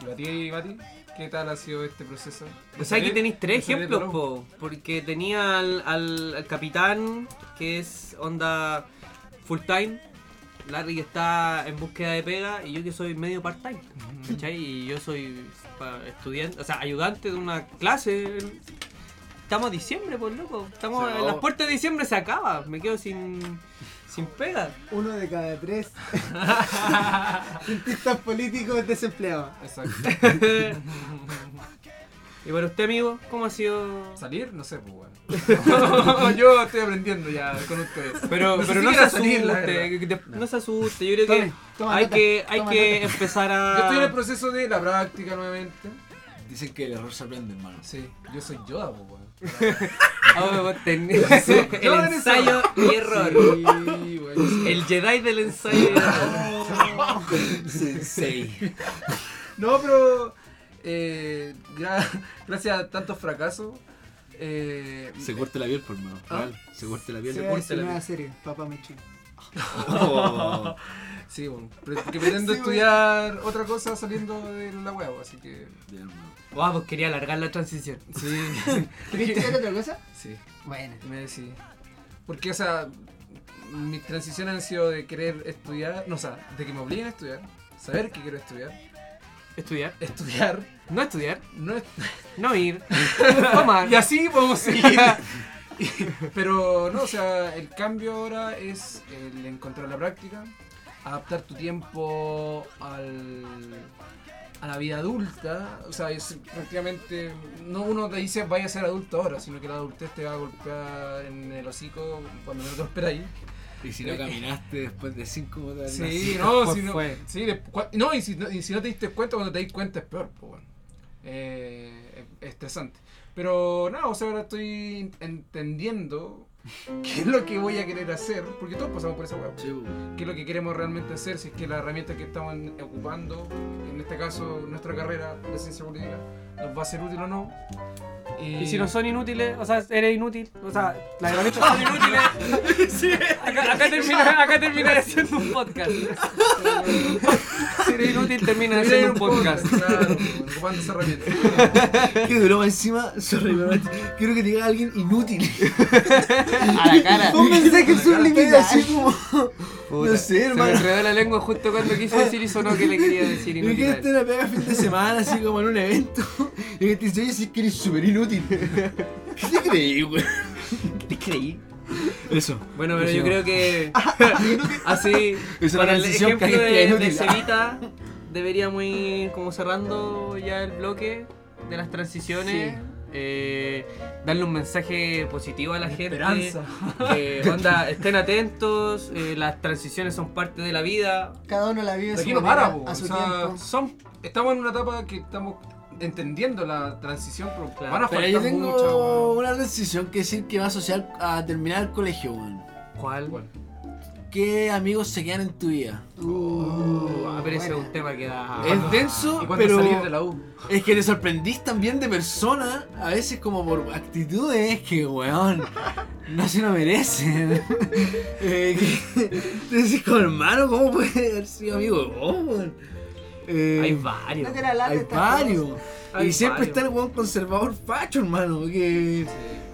¿Y para ti, Bati? ¿Qué tal ha sido este proceso? O sea que tenéis tres ejemplos, po, porque tenía al, al- al capitán, que es onda full time, Larry que está en búsqueda de pega, y yo que soy medio part time, ¿cachai? Y yo soy estudiante, o sea, ayudante de una clase. Estamos a diciembre, pues loco. Estamos las puertas de diciembre se acaba, me quedo sin, sin pega. Uno de cada tres cientistas políticos desempleados. Exacto. Y para usted, amigo, ¿cómo ha sido? ¿Salir? No sé, pues bueno. Yo estoy aprendiendo ya con ustedes. Pero, No pero no se asuste, no se asuste, yo creo que toma hay nota, que, hay toma que nota. empezar a... Yo estoy en el proceso de la práctica nuevamente. Dicen que el error se aprende, hermano. Sí, yo soy Yoda, pues bueno. Ah, vos ten- el yo en ensayo y error. Sí, bueno. El Jedi del ensayo y error. Sensei. No, pero eh, gra- gracias a tantos fracasos. Eh, Se corta la piel, por mano. ¿Ah? Real. Se corta la piel. Se corta la nueva piel. serie, Papá Mechi. Oh. sí, bueno, que pretendo Sí, estudiar otra cosa saliendo de la web, así que Bien, hermano. Guau, pues quería alargar la transición. sí. ¿Querés estudiar otra cosa? sí, Bueno. me decidí. Porque, o sea, mis transiciones han sido de querer estudiar, no, o sea, de que me obliguen a estudiar, saber que quiero estudiar, Estudiar. estudiar, No estudiar. no est- No ir. Tomar. Y así podemos seguir. Pero no, o sea, el cambio ahora es el encontrar la práctica, adaptar tu tiempo al, a la vida adulta. O sea, es prácticamente, no uno te dice vaya a ser adulto ahora, sino que la adultez te va a golpear en el hocico cuando no te lo esperáis. Y si no caminaste después de 5 minutos de Sí, no, si no, fue. sí, no y, si no, y si no te diste cuenta, cuando te das cuenta es peor. Pues, bueno. eh, estresante. Pero nada, o sea, ahora estoy entendiendo qué es lo que voy a querer hacer, porque todos pasamos por esa web. ¿Qué es lo que queremos realmente hacer? Si es que la herramienta que estamos ocupando, en este caso nuestra carrera de ciencia política, nos va a ser útil o no. Y... si no son inútiles, o sea, eres inútil, o sea, las herramientas son inútiles. sí. acá, acá, termina, acá termina siendo un podcast. si eres inútil, termina siendo un podcast. Claro, ocupando esa herramienta. Qué broma encima, sorry, quiero que te diga alguien inútil. A la cara. Un mensaje subliminal. así como. no sé, hermano. Se me enredó la lengua justo cuando quise decir y sonó que le quería decir inútil. Me quedé una pega fin de semana, así como en un evento. Y me dice, oye, si es que eres súper inútil. ¿Qué te creí, güey? ¿Qué te creí? Eso. Bueno, pero yo creo que así, Es para el transición ejemplo que de, de Cevita, deberíamos ir como cerrando ya el bloque de las transiciones. Sí. eh, darle un mensaje positivo a la gente. Esperanza. Que, onda, estén atentos, eh, las transiciones son parte de la vida. Cada uno la vive a De su aquí no manera, para, a su o sea, tiempo. Son Estamos en una etapa que estamos entendiendo la transición, pero Claro. van a Pero faltar yo tengo una decisión que decir que va a asociar a terminar el colegio, weón. ¿Cuál? Bueno, ¿Qué amigos se quedan en tu vida? Uh, pero ese es un tema que da. Es denso, ¿Y cuándo pero salir de la U? es que te sorprendís también de personas, a veces como por actitudes que, weón, no se lo merecen. eh, que, te decís como hermano, ¿cómo puede haber sido amigo de vos, weón? Eh, Hay varios. No te la lata hay varios. Hay y siempre varios. está el weón conservador facho, hermano, que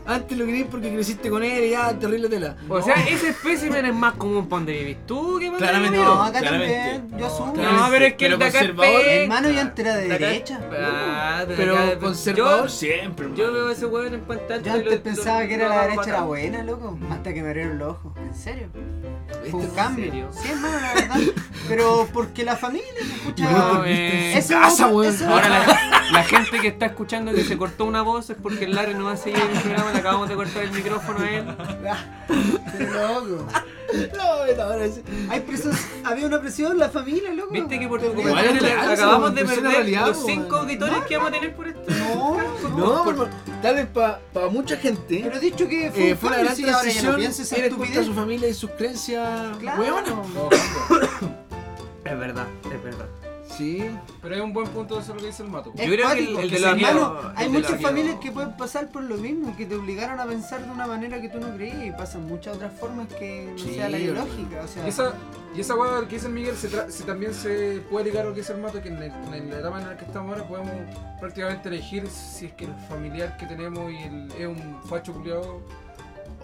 antes lo querías porque creciste con él y ya, terrible tela. O sea, ese espécimen es más común para donde vivís tú que para Claramente. No, acá Claramente. también, yo asumo. claramente. No, pero es que Pero el de acá es conservador, penca. hermano, ya entré de derecha. Ah, de Pero acá- conservador yo- siempre, Yo veo a ese weón en pantalla. Yo antes lo- pensaba lo- que era la derecha era matar. buena, loco. Hasta que me abrieron los ojos. ¿En serio? Fue un ¿En cambio. serio? Sí, hermano, la verdad. Pero porque la familia, escucha. No, eh, casa, otro- Ahora la, la gente que está escuchando que se cortó una voz es porque el Larry no va a seguir el programa, le acabamos de cortar el micrófono a él. Pero loco. No, no, sí. Hay presión, había una presión la familia, loco. Viste que por tu comentario acabamos de perder los cinco auditores que vamos a tener por este. No, No, pero tal vez para mucha gente pero dicho que fue, eh, fue una gran sí, no transición ir en estupidez. su familia y sus creencias Claro. No, cambia. Es verdad, es verdad. Sí. Pero es un buen punto eso lo que dice el mato. Es Yo creo que el- de los hay muchas familias que pueden pasar por lo mismo, que te obligaron a pensar de una manera que tú no creías y pasan muchas otras formas que no Sí, sea la ideológica. O sea, Y esa, y esa weá que dice el Miguel se, tra- se también se puede ligar a lo que dice el Mato, que en, el- en la etapa en la que estamos ahora podemos prácticamente elegir si es que el familiar que tenemos y el- es un facho culiado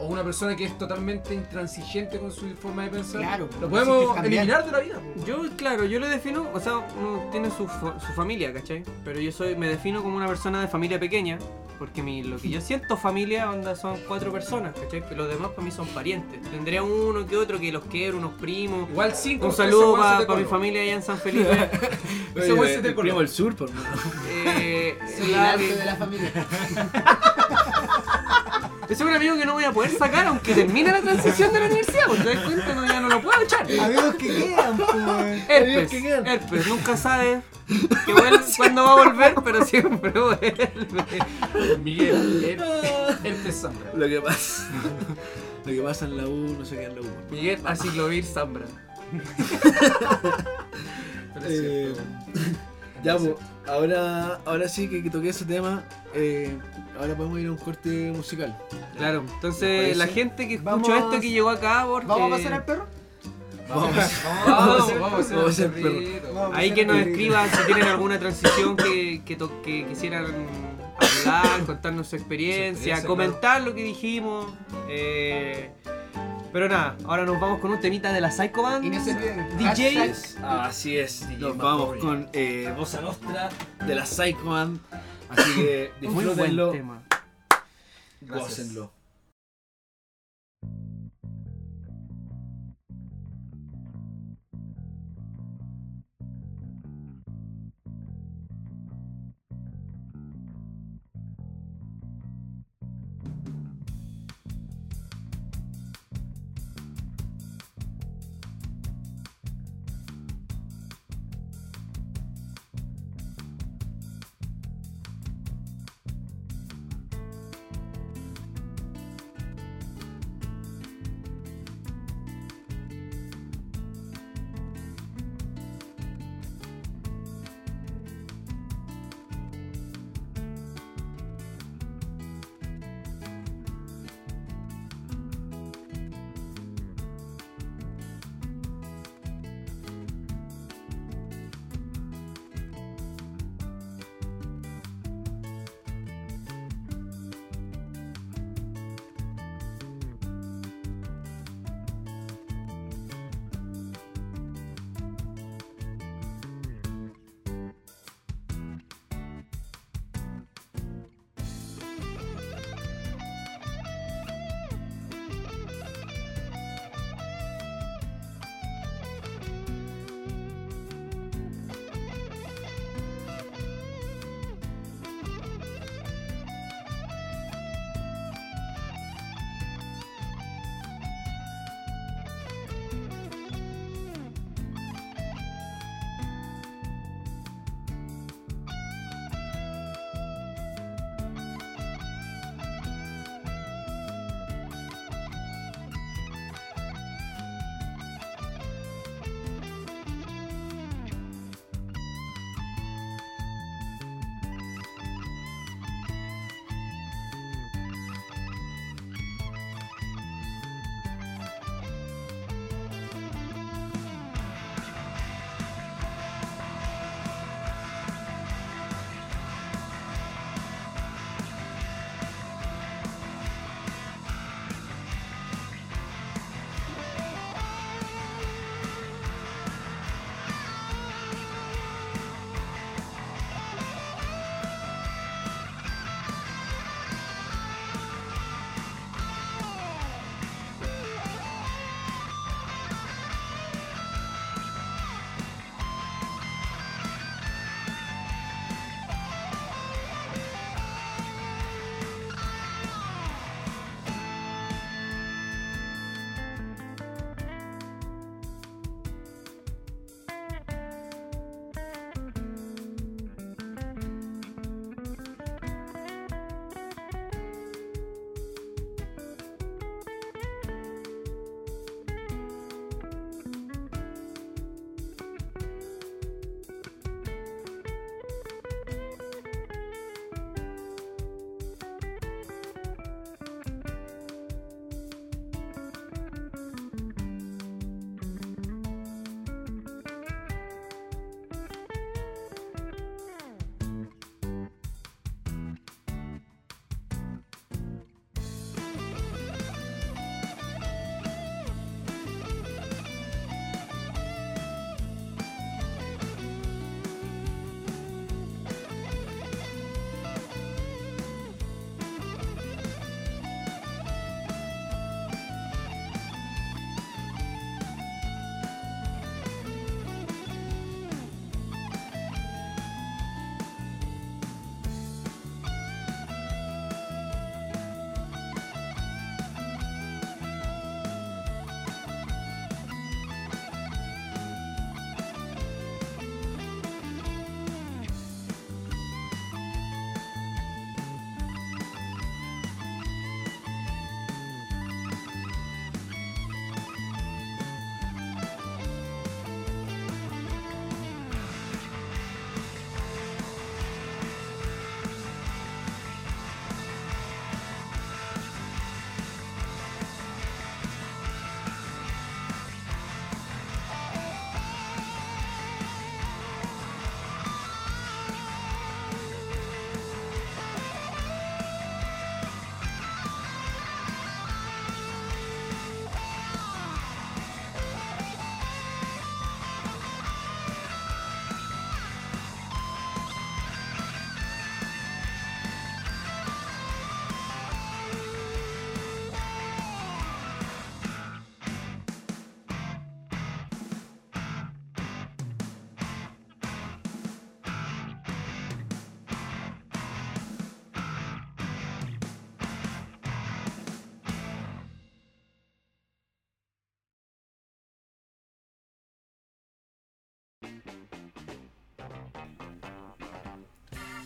o una persona que es totalmente intransigente con su forma de pensar. Claro, lo pues, podemos eliminar de la vida. po. Yo, claro, yo lo defino, o sea, uno tiene su, fa- su familia, ¿cachai? Pero yo soy, me defino como una persona de familia pequeña, porque mi, lo que yo siento familia, onda, son cuatro personas, ¿cachai? Pero los demás para mí son parientes. Tendría uno que otro que los quiero, unos primos. Igual cinco. Un saludo para mi familia allá en San Felipe. Weón se te el primo del sur, por mano. eh, soy el arte de la familia. es un amigo que no voy a poder sacar aunque termine la transición de la universidad, porque te das cuenta, no, ya no lo puedo echar. Amigos que quedan, pues. Amigos Herpes, que quedan. herpes, nunca sabes que vuelve- cuándo va a volver, pero siempre vuelve. Miguel, él, él te sambra. Lo que pasa. Lo que pasa en la U no se queda en la U. Miguel Asiclovir Zambra. Pero es Eh, cierto. Ya, pues, ahora, ahora sí que, que toqué ese tema, eh, ahora podemos ir a un corte musical. Claro, ¿Me entonces la gente que escuchó Vamos- esto que llegó acá porque ¿Vamos a pasar al perro? Vamos, Vamos. vamos, vamos a hacer Vamos hacer ahí que nos escriban si tienen alguna transición que, que, to- que quisieran hablar, contarnos su experiencia, Su experiencia, comentar lo que dijimos. eh, pero nada, ahora nos vamos con un temita de la Psycho Band. Y no se olviden. DJs. Así es, DJ nos vamos con eh, Bossa Nostra de la Psycho Band. Así que Muy buen disfrútenlo, tema. Gracias. gócenlo.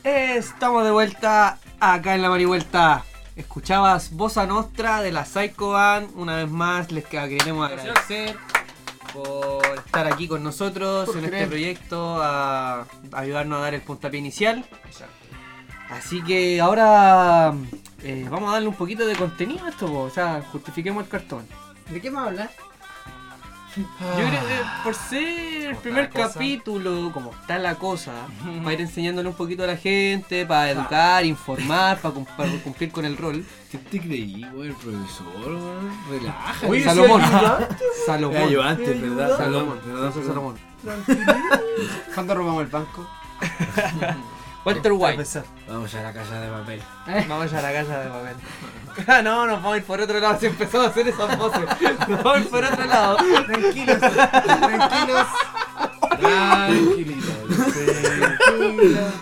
Estamos de vuelta acá en la Marivuelta. Escuchabas Bossa Nostra de la Psycho Band. Una vez más les queremos agradecer por estar aquí con nosotros Por en este proyecto, a, a ayudarnos a dar el puntapié inicial. Así que ahora eh, vamos a darle un poquito de contenido a esto, po. o sea, justifiquemos el cartón. ¿De qué vamos a hablar? Yo creo que por ser el primer capítulo, como está la cosa, para ir enseñándole un poquito a la gente, para educar, informar, para, cumplir con el rol. ¿Qué te creí, güey? El profesor, weón. Relaja. Oye, Salomón. Salomón. Ayudante, ¿verdad? Salomón. Perdón. Salomón. ¿Cuándo robamos el banco? Walter White. Vamos a la casa de papel. Vamos a la casa de papel. Ah, no, nos vamos a ir por otro lado. Si empezó a hacer esas voces. Nos vamos a ir por otro lado. Tranquilos, tranquilos. Tranquilito. tranquilos.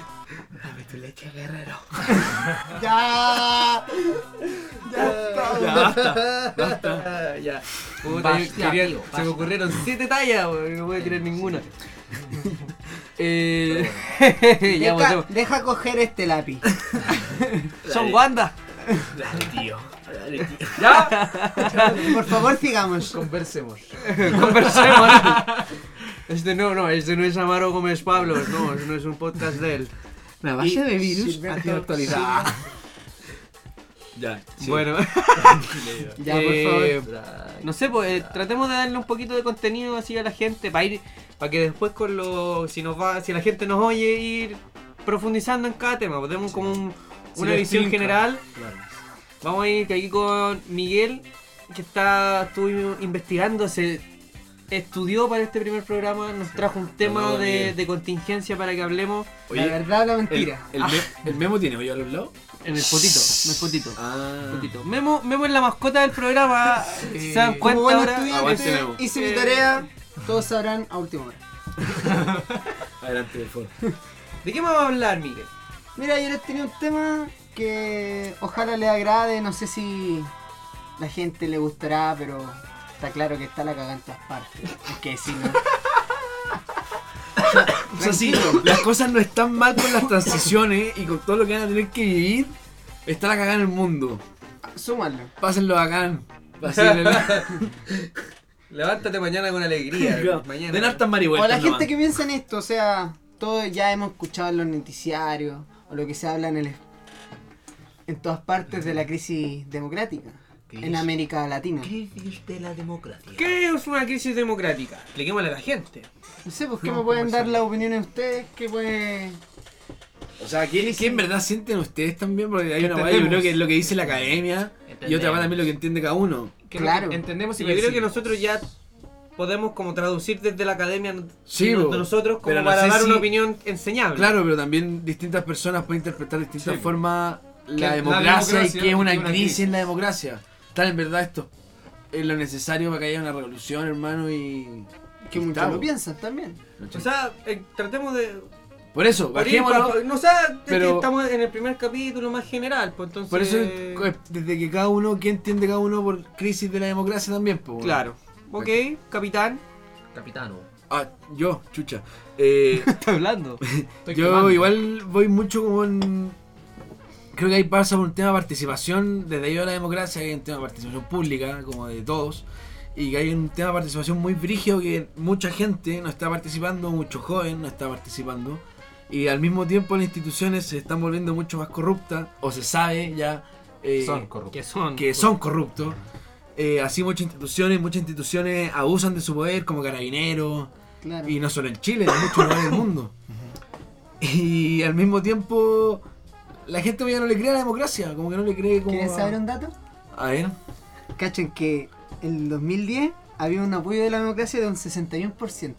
Dame tu leche, guerrero. Ya. Ya está. Ya, basta. Basta. ya. Puta, Basta, yo quería- tío, se basta. me ocurrieron siete tallas, weón, no voy a tirar ninguna. eh, Deja, deja coger este lápiz. son Wanda. Dale, tío. Dale, tío. Ya, Por favor, sigamos. Conversemos. conversemos. Este no, no, este no es Amaro Gómez Pablo, no, este no es un podcast de él. La base de virus hacia hacia actualidad. Ya, sí. Bueno, Ya, por Eh, favor. no sé, pues eh, tratemos de darle un poquito de contenido así a la gente para ir, para que después con lo, si nos va, si la gente nos oye, ir profundizando en cada tema, pues demos como un- una visión general. Claro. Vamos a ir aquí con Miguel, que está estuvo investigando, se estudió para este primer programa, nos trajo un tema de, contingencia para que hablemos La Oye, verdad o la el, mentira. el, me- el memo tiene hoyo a los lados. en el potito, en el potito. Ah. potito. Memo, Memo es la mascota del programa, si se dan Eh, cuenta ahora. Aguante, hice mi Eh, tarea. Todos sabrán a última hora. Adelante, por favor. ¿De qué vamos a hablar, Miguel? Mira, yo les tenía un tema que ojalá les agrade. No sé si la gente le gustará, pero está claro que está la cagada en todas partes. Es que sí, ¿no? O sea, sí, las cosas no están mal con las transiciones y con todo lo que van a tener que vivir. Está la cagada en el mundo. Súmalo. Pásenlo bacán. Vacílenlo. Levántate mañana con alegría. mañana. Den hartas O marihuelas. la gente que piensa en esto, o sea, todos ya hemos escuchado en los noticiarios o lo que se habla en el en todas partes de la crisis democrática en América Latina. Crisis de la democracia. ¿Qué es una crisis democrática? Expliquémosle a la gente. No sé, pues qué No, me pueden dar las opiniones ustedes, qué puede O sea, ¿qué, qué en verdad sienten ustedes también? Porque hay una yo creo que es lo que dice la academia y otra weá también lo que entiende cada uno. Que Claro. Entendemos y yo creo que nosotros ya podemos como traducir desde la academia Sí, de nosotros como no para dar si- una opinión enseñable. Claro, pero también distintas personas pueden interpretar de distintas Sí. formas Que la democracia, democracia y que es una, una crisis, en la democracia. Tal, en verdad esto es lo necesario para que haya una revolución, hermano, y... que muchos lo piensan también. O sea, eh, tratemos de... Por eso, por bajémoslo. No, o sea, que pero- estamos en el primer capítulo más general, pues entonces... Por eso, es- desde que cada uno, ¿qué entiende cada uno por crisis de la democracia también? weón? Claro. Ok, capitán. Capitano. Ah, yo, chucha. Eh, está hablando? Estoy Yo quemando. igual voy mucho como en... Creo que ahí pasa por un tema de participación, desde ahí a la democracia hay un tema de participación pública, como de todos, y que hay un tema de participación muy brígido que mucha gente no está participando, mucho joven no está participando, y al mismo tiempo las instituciones se están volviendo mucho más corruptas, o se sabe ya eh, Son corruptos. Que son. que son corruptos. Eh, así muchas instituciones, muchas instituciones abusan de su poder, como carabineros, Claro. y no solo en Chile, en muchos lugares del mundo. Y al mismo tiempo, la gente ya no le cree a la democracia, como que no le cree como. ¿Quieren a- saber un dato? A ver. Cachen que en el 2010 había un apoyo de la democracia de un 61%.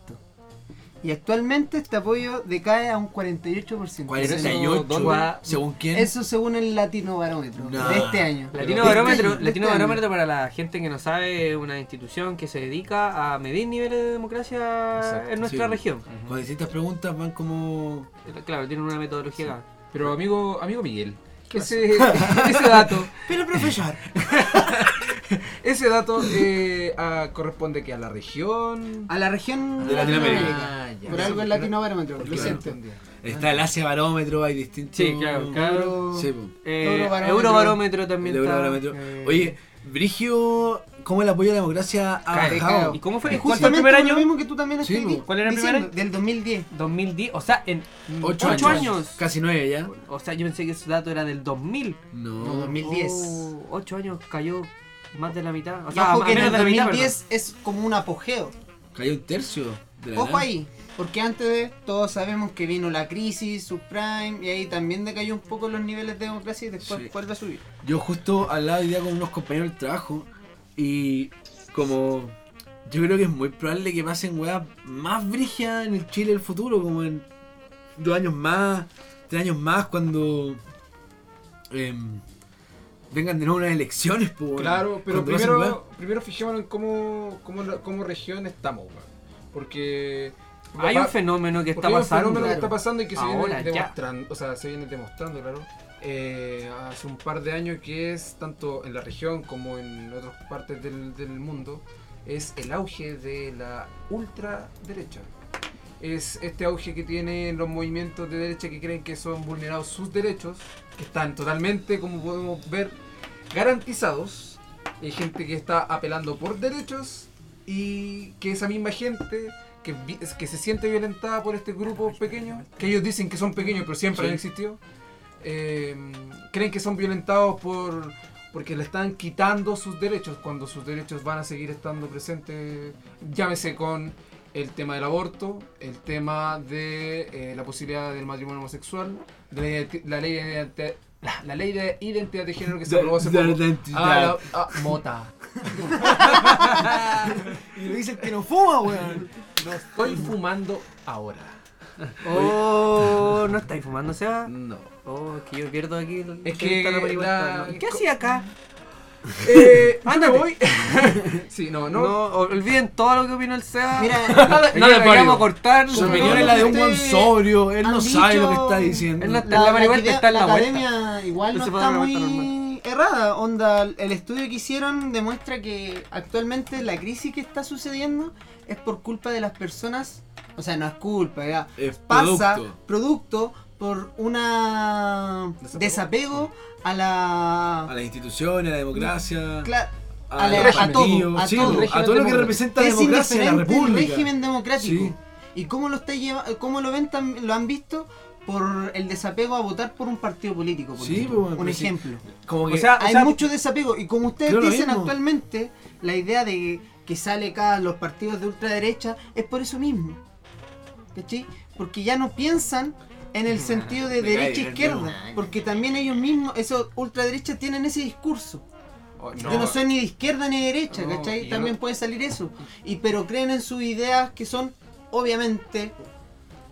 Y actualmente este apoyo decae a un 48%. 48. ¿dónde? ¿Según quién? Eso según el Latino Barómetro No. de este año. Latino De Barómetro, este año, Latino este. Barómetro para la gente que no sabe es una institución que se dedica a medir niveles de democracia Exacto, en nuestra sí. región. Con distintas preguntas van como. Claro, tienen una metodología acá. Pero amigo, amigo Miguel, ese, ese dato, Pero profesor. ese dato eh, ah, corresponde que a la región. A la región De Latinoamérica. Ah, Por algo es latino barómetro, lo siento. Está el Asia Barómetro, hay distintos. Sí, claro, claro. Euro- Sí. Eh, Eurobarómetro. Eurobarómetro también El está. Eurobarómetro. eh, Oye, Brigio, ¿cómo el apoyo a la democracia ha Cae, bajado? ¿Y cómo fue? ¿Cuál fue el primer lo año? mismo que tú también Sí. ¿Cuál era el primer año? Del 2010. 2010, o sea, en Ocho, ocho años. años. Casi nueve ya. O sea, yo pensé que ese dato era del 2000. No. No, 2010. Oh, ocho años cayó más de la mitad. O Y sea, ojo que en el de la mitad, 2010 es como un apogeo. Cayó un tercio. De la Ojo ahí, porque antes de todos sabemos que vino la crisis, subprime, y ahí también decayó un poco los niveles de democracia y después Sí. vuelve a subir. Yo justo al lado hoy día con unos compañeros del trabajo y como yo creo que es muy probable que pasen weas más brígidas en el Chile del futuro, como en dos años más, tres años más, cuando em, vengan de nuevo unas elecciones. weón. Claro, pero primero, primero fijémonos en cómo, cómo, la- cómo región estamos, weón. Porque. Hay va- un fenómeno que está hay un pasando. fenómeno que está pasando y que se Ahora, viene ya. demostrando, o sea, se viene demostrando, claro, eh, hace un par de años que es tanto en la región como en otras partes del, del mundo, es el auge de la ultraderecha. Es este auge que tienen los movimientos de derecha que creen que son vulnerados sus derechos, que están totalmente, como podemos ver, garantizados. Hay gente que está apelando por derechos y que esa misma gente que, se siente violentada por este grupo pequeño, que ellos dicen que son pequeños pero siempre Sí. han existido, eh, creen que son violentados por porque le están quitando sus derechos cuando sus derechos van a seguir estando presentes, llámese con el tema del aborto, el tema de eh, la posibilidad del matrimonio homosexual, de la, la ley de la, la ley de identidad de género que se aprobó hace poco. identidad. Ah, la- ah, mota. Y lo dice el que no fuma, weón. No estoy fumando ahora. Oh, ¿no estáis fumando, Seba? No. Oh, es que yo pierdo aquí el Es que la la-. ¿Qué hacía acá? Eh, me Ándate. voy. sí, no, No, no. olviden todo lo que opinó el Seba. Mira, no le a cortar. Su opinión es la de un buen sobrio, él no sabe lo que está diciendo. él no- la, la marihuana academia- está en la vuelta. academia igual No está muy errada. Onda, el estudio que hicieron demuestra que actualmente la crisis que está sucediendo es por culpa de las personas. O sea, no es culpa, ya. Es Pasa producto. producto por una Desapego. desapego a la. A las instituciones, a la democracia, a, a la- los a todo, a sí, todo. a todo lo que representa la democracia, la el república. régimen democrático. Sí. ¿Y cómo lo está lleva- cómo lo ven lo han visto? Por el desapego a votar por un partido político, por Sí, ejemplo. pues, un sí. ejemplo. Como que O sea, Hay mucho desapego y como ustedes dicen actualmente, la idea de que sale acá los partidos de ultraderecha es por eso mismo. ¿Cachai? Porque ya no piensan en el sentido de derecha e izquierda, porque también ellos mismos, esos ultraderechas tienen ese discurso. Oh, Yo no soy ni de izquierda ni de derecha, No, ¿cachai? También no- puede salir eso. Y pero creen en sus ideas que son obviamente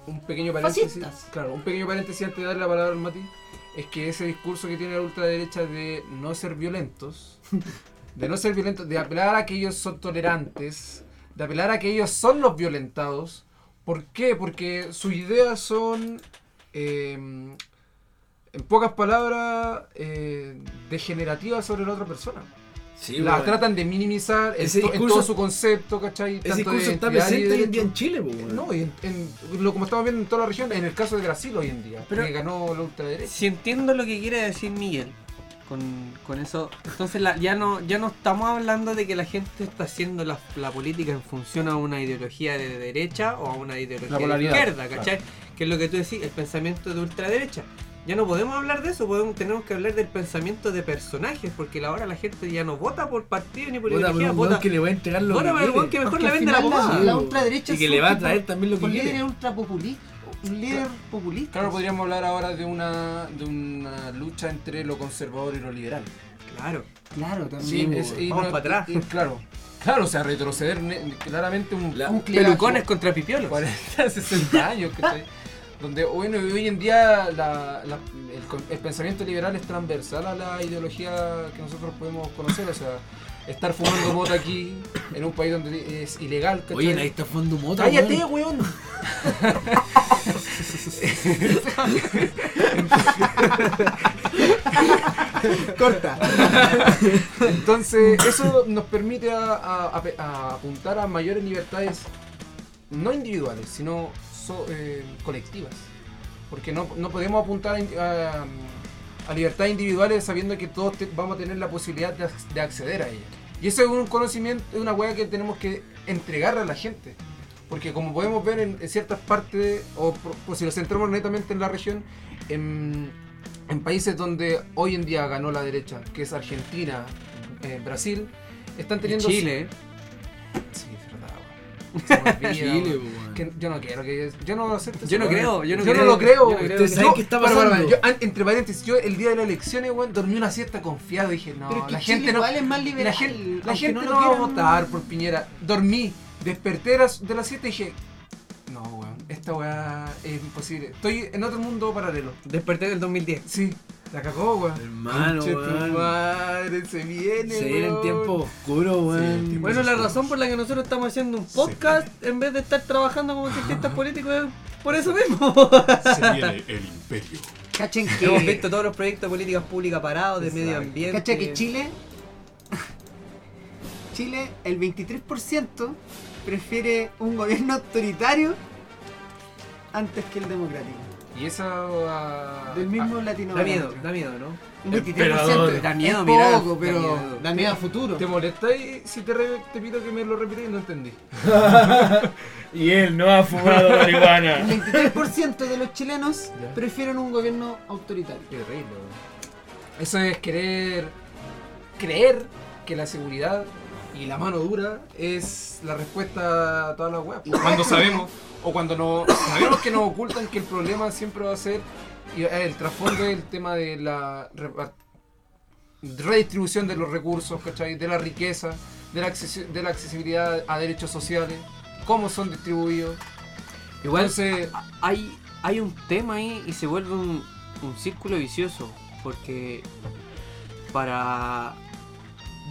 un pequeño paréntesis. Fascistas. Claro, un pequeño paréntesis antes de darle la palabra al Mati. Es que ese discurso que tiene la ultraderecha de no ser violentos, de no ser violentos, de apelar a que ellos son tolerantes, de apelar a que ellos son los violentados. ¿Por qué? Porque sus ideas son, eh, en pocas palabras, eh, degenerativas sobre la otra persona. Sí, la tratan de minimizar en, Ese en discurso- todo su concepto, ¿cachai? Ese Tanto de discurso está presente hoy en día en Chile, weón. No, y en, en- lo, como estamos viendo en toda la región, en el caso de Brasil hoy en día, Pero- que ganó la ultraderecha. Si entiendo lo que quiere decir Miguel con, con eso, entonces la- ya no ya no estamos hablando de que la gente está haciendo la, la política en función a una ideología de derecha o a una ideología de izquierda, ¿cachai? Que es lo que tú decís, el pensamiento de ultraderecha. Ya no podemos hablar de eso, podemos, tenemos que hablar del pensamiento de personajes, porque ahora la gente ya no vota por partido ni por Vota por ideología, un vota, que le va a entregar lo vota que por el quiere. que mejor Porque le vende la pomada. la ultraderecha Y que le va a traer también lo que quiere. líderes ultrapopulista, un líder populista. Claro, podríamos hablar ahora de una, de una lucha entre lo conservador y lo liberal. Claro. Claro, también. Sí, es- y Vamos no- para atrás. y- claro, claro, o sea, retroceder claramente un, La- un Pelucones contra pipiolos. 40, 60 años, ¿cachai? Donde, bueno, hoy en día la- la- el, el pensamiento liberal es transversal a la ideología que nosotros podemos conocer, o sea, estar fumando mota aquí, en un país donde es ilegal, ¿cachai? Oye, ahí está fumando moto. ¡Cállate, weón. weón! Corta. Entonces, eso nos permite a, a apuntar a mayores libertades no individuales, sino so- eh, colectivas. Porque no, no podemos apuntar a, a- a libertades individuales sabiendo que todos te- vamos a tener la posibilidad de, ac- de acceder a ellas. Y eso es un conocimiento, es una hueá que tenemos que entregar a la gente. Porque como podemos ver en, en ciertas partes, o, por- si nos centramos netamente en la región, en, en países donde hoy en día ganó la derecha, que es Argentina, eh, Brasil, están Y teniendo... Chile. Sí. Se me olvida, Chile, weón. weón. Que yo no quiero que yo no acepto Yo no creo, yo no yo creo, no lo creo. yo no creo Ustedes que- saben Yo- qué está para, para, pasando. yo, an- entre paréntesis, yo el día de las elecciones, weón, dormí una siesta confiado. Dije, no, Pero es que la Chile gente no. igual es más La liberal. gente, la aunque gente no, lo va a quieran. votar por Piñera. Dormí, desperté de las, de las 7 y dije, esta weá es imposible. Estoy en otro mundo paralelo. Desperté del 2010. Sí, la cagó, weón. Hermano, weón. madre, se viene, Se vienen tiempos oscuros, weón. tiempos Bueno, la razón por la que nosotros estamos haciendo un podcast en vez de estar trabajando como cientistas políticos es por eso mismo. Se viene el imperio. Cachen Hemos que. visto todos los proyectos de políticas públicas parados, de medio ambiente. Cacha que Chile. Chile, el 23% prefiere un gobierno autoritario antes que el democrático. Y eso. ah, Del mismo Da Latinoamérica. miedo, da miedo, ¿no? Un 23%. Emperador. Da miedo es mirar, poco, da pero miedo. da miedo a futuro. ¿Te molesta y si te, re- te pido que me lo repitas y no entendí? Y él no ha fumado El marihuana. 23% de los chilenos Ya. prefieren un gobierno autoritario. Qué. Eso es querer. creer que la seguridad y la mano dura es la respuesta a todas las weas. Cuando sabemos, o cuando no sabemos que nos ocultan que el problema siempre va a ser. y el trasfondo del tema de la redistribución de los recursos, ¿cachai? De la riqueza, de la, de la accesibilidad a derechos sociales, cómo son distribuidos. Igual Entonces, hay, hay un tema ahí y se vuelve un, un círculo vicioso. Porque para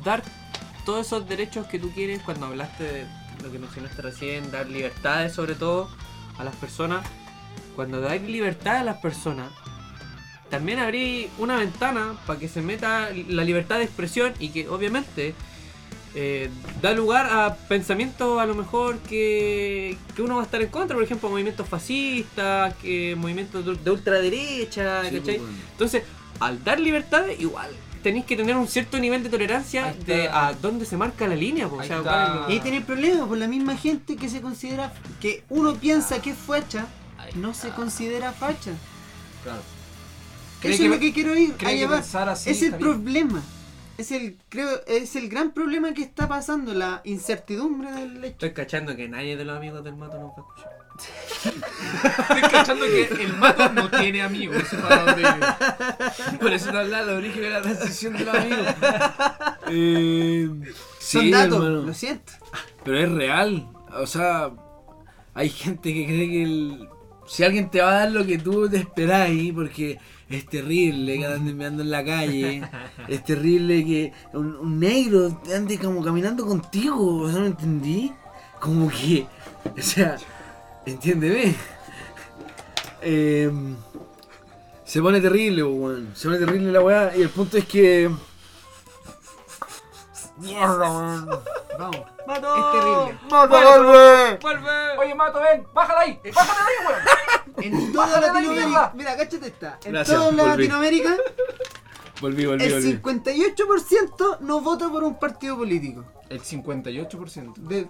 dar todos esos derechos que tú quieres, cuando hablaste de lo que mencionaste recién, dar libertades sobre todo a las personas, cuando das libertad a las personas, también abrí una ventana para que se meta la libertad de expresión y que obviamente eh, da lugar a pensamientos a lo mejor que, que uno va a estar en contra, por ejemplo, movimientos fascistas, que movimientos de, de ultraderecha, ¿cachai? Entonces, al dar libertades, igual tenéis que tener un cierto nivel de tolerancia de a dónde se marca la línea, po, o sea, cuál es Y ahí tiene el problema, por la misma gente que se considera, que uno piensa que es facha, no se considera facha. claro. Eso es lo que quiero ir a llevar. pensar así es el problema. Es el, creo, es el gran problema que está pasando, la incertidumbre del hecho. Estoy cachando que nadie de los amigos del mato nos va a escuchar. Estoy cachando que el mato no tiene amigos. para vive. Por eso no habla de origen de la transición de los amigos. Eh, Son sí, datos, hermano. lo siento. Pero es real. O sea, hay gente que cree que el- si alguien te va a dar lo que tú te esperáis, porque es terrible que anden mirando en la calle, es terrible que un, un negro ande como caminando contigo, o sea, ¿no entendí? Como que, o sea, entiéndeme. Em, se pone terrible, weón. Se pone terrible la weá. Y el punto es que. Vamos. ¡Mato! Es terrible. ¡Vuelve! ¡Vuelve! Oye, mato, ven, bájala ahí, bájala ahí, weón. En toda ahí, Latinoamérica, mierda. mira, cáchate esta. En Gracias, toda volví. Latinoamérica, Volví, volví, el volví. 58% no vota por un partido político. El 58%. De,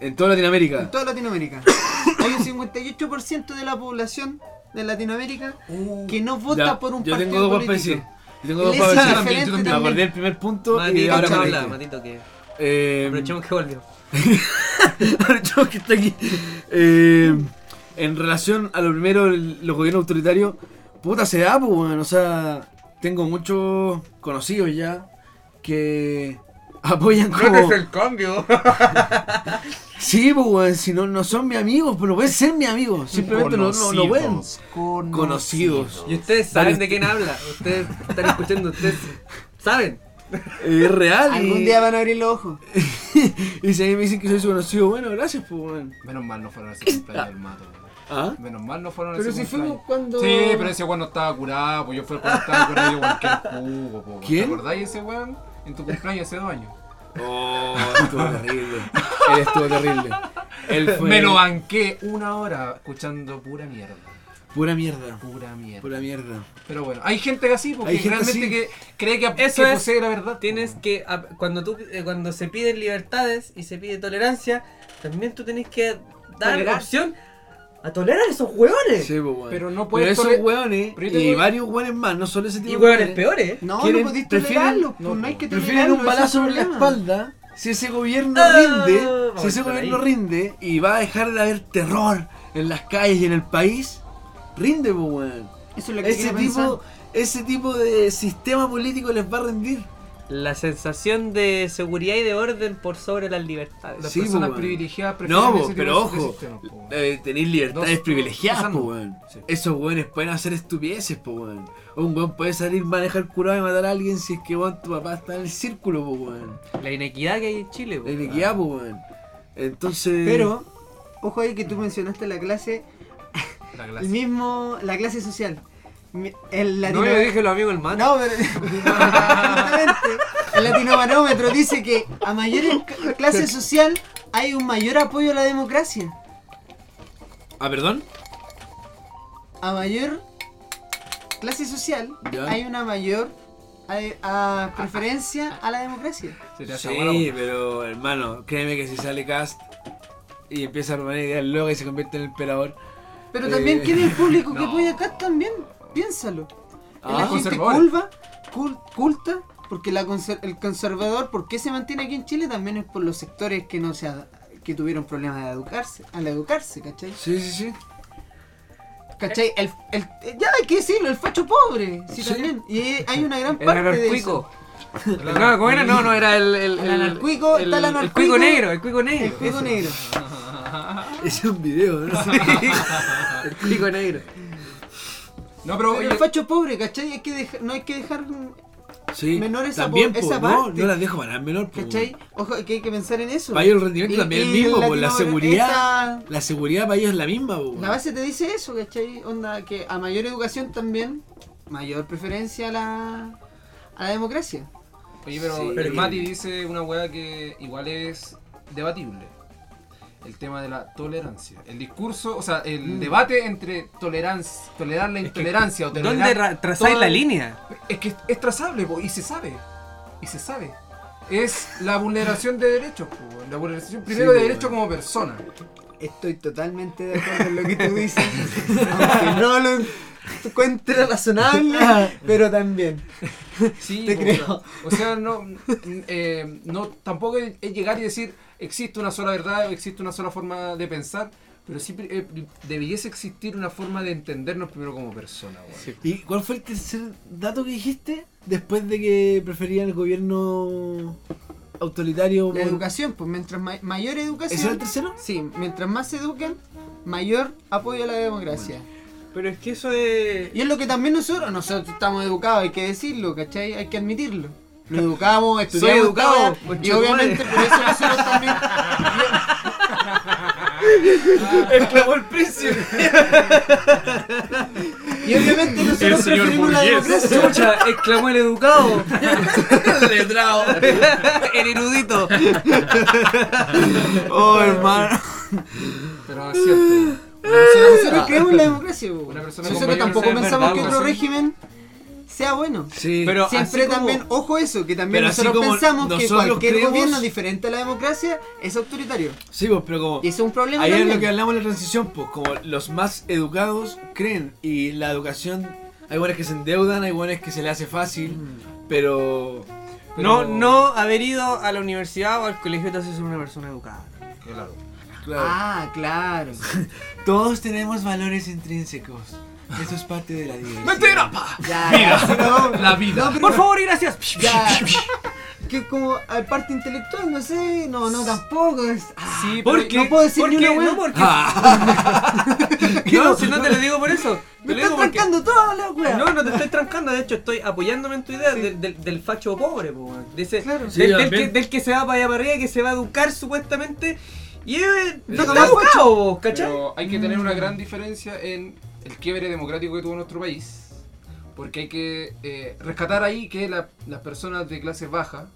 En toda Latinoamérica. en toda Latinoamérica. Hay un 58% de la población de Latinoamérica que no vota Ya, por un yo partido tengo dos para político. decir. Yo tengo dos para es decir. diferente también. Me acordé del primer punto y Matito, ahora me habla. Matito, que Eh, aprovechemos que volvió. Aprovechemos que está aquí. Eh, en relación a lo primero, el- los gobiernos autoritarios, puta se da, pues, weón. O sea, tengo muchos conocidos ya que apoyan como. cambio. Sí, pues, weón. Si no, no son mis amigos, pero no pueden ser mis amigos. Simplemente no, no, no pueden. Conocidos. Y ustedes saben de quién habla. Ustedes están escuchando, ustedes saben. Es real. y- Algún día van a abrir los ojos. y si a mí me dicen que soy su conocido, bueno, gracias, pues, weón. Menos mal no fueron a ese cumpleaños del mato. weón. ¿Ah? Menos mal no fueron a Pero ese si fuimos cuando. Sí, pero ese weón no estaba curado, pues yo fui cuando estaba curado yo cualquier jugo, weón. ¿Quién? ¿Te acordáis de ese weón? En tu cumpleaños hace dos años. Oh, estuvo terrible. Él estuvo terrible. Él fue Me lo banqué una hora escuchando pura mierda. pura mierda. Pura mierda. Pura mierda. Pero bueno, hay gente así porque Hay gente realmente así. que cree que, Eso que es- posee la verdad. Tienes que, ap- cuando tú, eh, cuando se piden libertades y se pide tolerancia, también tú tenés que dar Tolerar. opción a tolerar esos hueones. Sí, pues. Pero no Pero puedes esos Pero yo te y digo- varios weones más, no solo ese tipo Y de hueones peores. No, Quieren- no podéis prefieren- tolerarlo, pues, no, no, hay que Prefieren tolerarlo, un ese es balazo en la espalda si ese gobierno Ah, rinde, si ese gobierno ahí. rinde y va a dejar de haber terror en las calles y en el país, rinde, pues, weón. Eso es lo que Ese quiero tipo, pensar. ese tipo de sistema político les va a rendir. La sensación de seguridad y de orden por sobre las libertades. Las Sí, personas pues, privilegiadas prefieren No, po, ese tipo pero ojo, sistemas, po, weón. eh, tenéis libertades privilegiadas, po, weón. Sí. Esos weones pueden hacer estupideces, po, weón. Un weón puede salir, manejar curado y matar a alguien si es que weón, tu papá está en el círculo, po, weón. La inequidad que hay en Chile. po. La inequidad, po, weón. Entonces. Pero, ojo ahí que tú mencionaste la clase, La el clase. mismo, la clase social. El No, latino... yo dije lo amigo el man. No, pero justamente, el latinobarómetro dice que a mayor clase social hay un mayor apoyo a la democracia. Ah, perdón. A mayor clase social Ya. hay una mayor a, a preferencia a la democracia. Sí, pero hermano, créeme que si sale Cast y empieza a robar ideas locas y se convierte en el emperador. Pero Eh, también quiere el público que no. apoya acá también. Piénsalo. Ah, la gente culva, cul- culta, porque la conser- el conservador, ¿por qué se mantiene aquí en Chile? También es por los sectores que no se que tuvieron problemas de educarse, al educarse, ¿cachai? Sí, sí, sí. ¿Cachai? El, el- ya hay que decirlo, el facho pobre, sí, Sí. también. Y hay una gran El parte de anarcuico. eso. No, ¿cómo era? No, no, era el. El, El anarcuico, está el El anarcuico. cuico negro, el cuico negro. El eso. negro. Es un video, ¿no? El cuico negro. No, pero Pero el facho pobre, ¿cachai? Hay que dejar- no hay que dejar, Sí. Menor esa También, po- esa parte. no las dejo para menor, po. ¿cachai? Ojo, que hay que pensar en eso. Para ellos el rendimiento Y- también es el mismo, el la seguridad. esta- La seguridad para ellos es la misma, po. La base te dice eso, ¿cachai? Onda, que a mayor educación también, mayor preferencia a la, a la democracia. oye, pero Sí. el Mati dice una weá que igual es debatible. El tema de la tolerancia. El discurso, o sea, el Mm. debate entre tolerancia, tolerar la intolerancia o tolerar ¿Dónde ra- trazáis toda- la línea? Es que es trazable po, y se sabe. Y se sabe. Es la vulneración de derechos, po, la vulneración primero Sí, de derechos como persona. Estoy totalmente de acuerdo en lo que tú dices. aunque no lo encuentre razonable, pero también. Sí, Te po, creo. O sea, no, eh, no tampoco es llegar y decir existe una sola verdad, existe una sola forma de pensar, pero sí eh, debiese existir una forma de entendernos primero como persona. weón. ¿Y cuál fue el tercer dato que dijiste? Después de que preferían el gobierno autoritario. La por- educación, pues mientras ma- mayor ¿Ese era el educación, tercero? sí, mientras más se eduquen, mayor apoyo a la democracia. Pero es que eso es. Y es lo que también nosotros, nosotros estamos educados, hay que decirlo, ¿cachai? Hay que admitirlo. Nos educamos, estudiamos educado, esta weá, y obviamente por eso nosotros también. Exclamó el príncipe. Y obviamente nosotros preferimos la democracia. Chucha, exclamó el educado. El letrado. el erudito. Oh, hermano. Pero es cierto. Nosotros creemos en la democracia, Nosotros tampoco pensamos que otro régimen sea bueno. Sí. Pero Siempre como- también, ojo eso, que también nosotros como pensamos que cualquier creemos- gobierno diferente a la democracia es autoritario. Sí, pues, pero como. Y eso es un problema Ahí es también. lo que hablamos en la transición, pues como los más educados creen y la educación, hay buenos que se endeudan, hay buenos que se le hace fácil, Mm. pero... No, pero- no haber ido a la universidad o al colegio te hace ser una persona educada. Claro. Claro, Ah, claro. todos tenemos valores intrínsecos, eso es parte de la diversidad. ¡Mentira! pa! Ya, sí, no, La vida. no, pero- Por favor y gracias. Ya. Que como al parte intelectual, no sé, no, no tampoco. Es, ah, Sí, ¿Por pero- qué? no puedo decir ¿Por ni una wea. No, porque. Ah, No, si no te lo digo por eso. me digo porque. trancando todas las weas. No, no te estoy trancando, de hecho estoy apoyándome en tu idea del, del, del facho pobre, po. De ese- Claro. Sí, del, del que, del que se va para allá para arriba, que se va a educar supuestamente. Y eh, no está educado, vos, ¿cachai? Pero hay que tener una gran diferencia en el quiebre democrático que tuvo nuestro país. Porque hay que eh, rescatar ahí que la- las personas de clase baja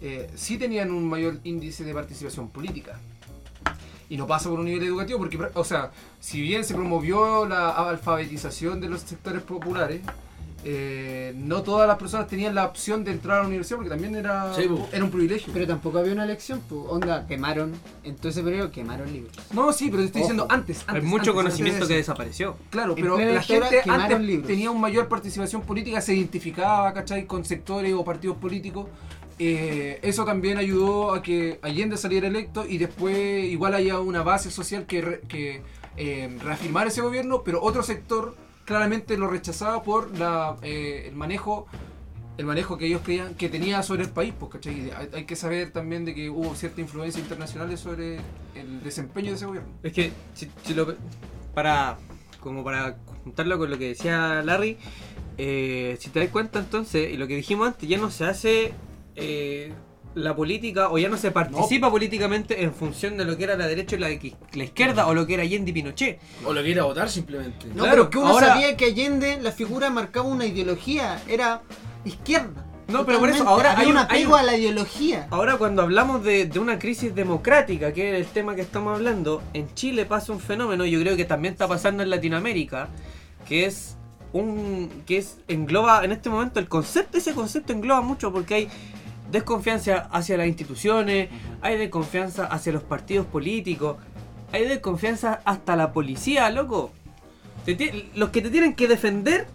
eh, sí tenían un mayor índice de participación política. y no pasa por un nivel educativo, porque, o sea, si bien se promovió la alfabetización de los sectores populares, eh, no todas las personas tenían la opción de entrar a la universidad porque también era, Sí, era un privilegio. Pero tampoco había una elección, pues. Onda, quemaron. En todo ese periodo quemaron libros. no, sí, pero te estoy Ojo. diciendo antes. Hay antes, mucho antes, conocimiento antes que de eso. desapareció. Claro, En pero la gente antes libros. tenía una mayor participación política, se identificaba, ¿cachai? Con sectores o partidos políticos. Eh, eso también ayudó a que Allende saliera electo y después igual haya una base social que, re- que eh, reafirmara ese gobierno, pero otro sector claramente lo rechazaba por la, eh, el manejo el manejo que ellos creían que tenía sobre el país, pues, hay que saber también de que hubo cierta influencia internacional sobre el desempeño de ese gobierno. Es que, si, si lo, para, como para juntarlo con lo que decía Larry, eh, si te das cuenta entonces, y lo que dijimos antes, ya no se hace eh, la política o ya no se participa políticamente en función de lo que era la derecha y la, la izquierda o lo que era Allende y Pinochet. O lo quiera votar simplemente. No, Claro, pero que uno ahora- sabía que Allende, la figura marcaba una ideología, era izquierda. No, pero por eso ahora hay un un- apego hay un- a la ideología. Ahora cuando hablamos de, de una crisis democrática, que es el tema que estamos hablando, en Chile pasa un fenómeno, yo creo que también está pasando en Latinoamérica, que es un que es engloba en este momento el concepto, ese concepto engloba mucho porque hay desconfianza hacia las instituciones, hay desconfianza hacia los partidos políticos, hay desconfianza hasta la policía, loco. Los que te tienen que defender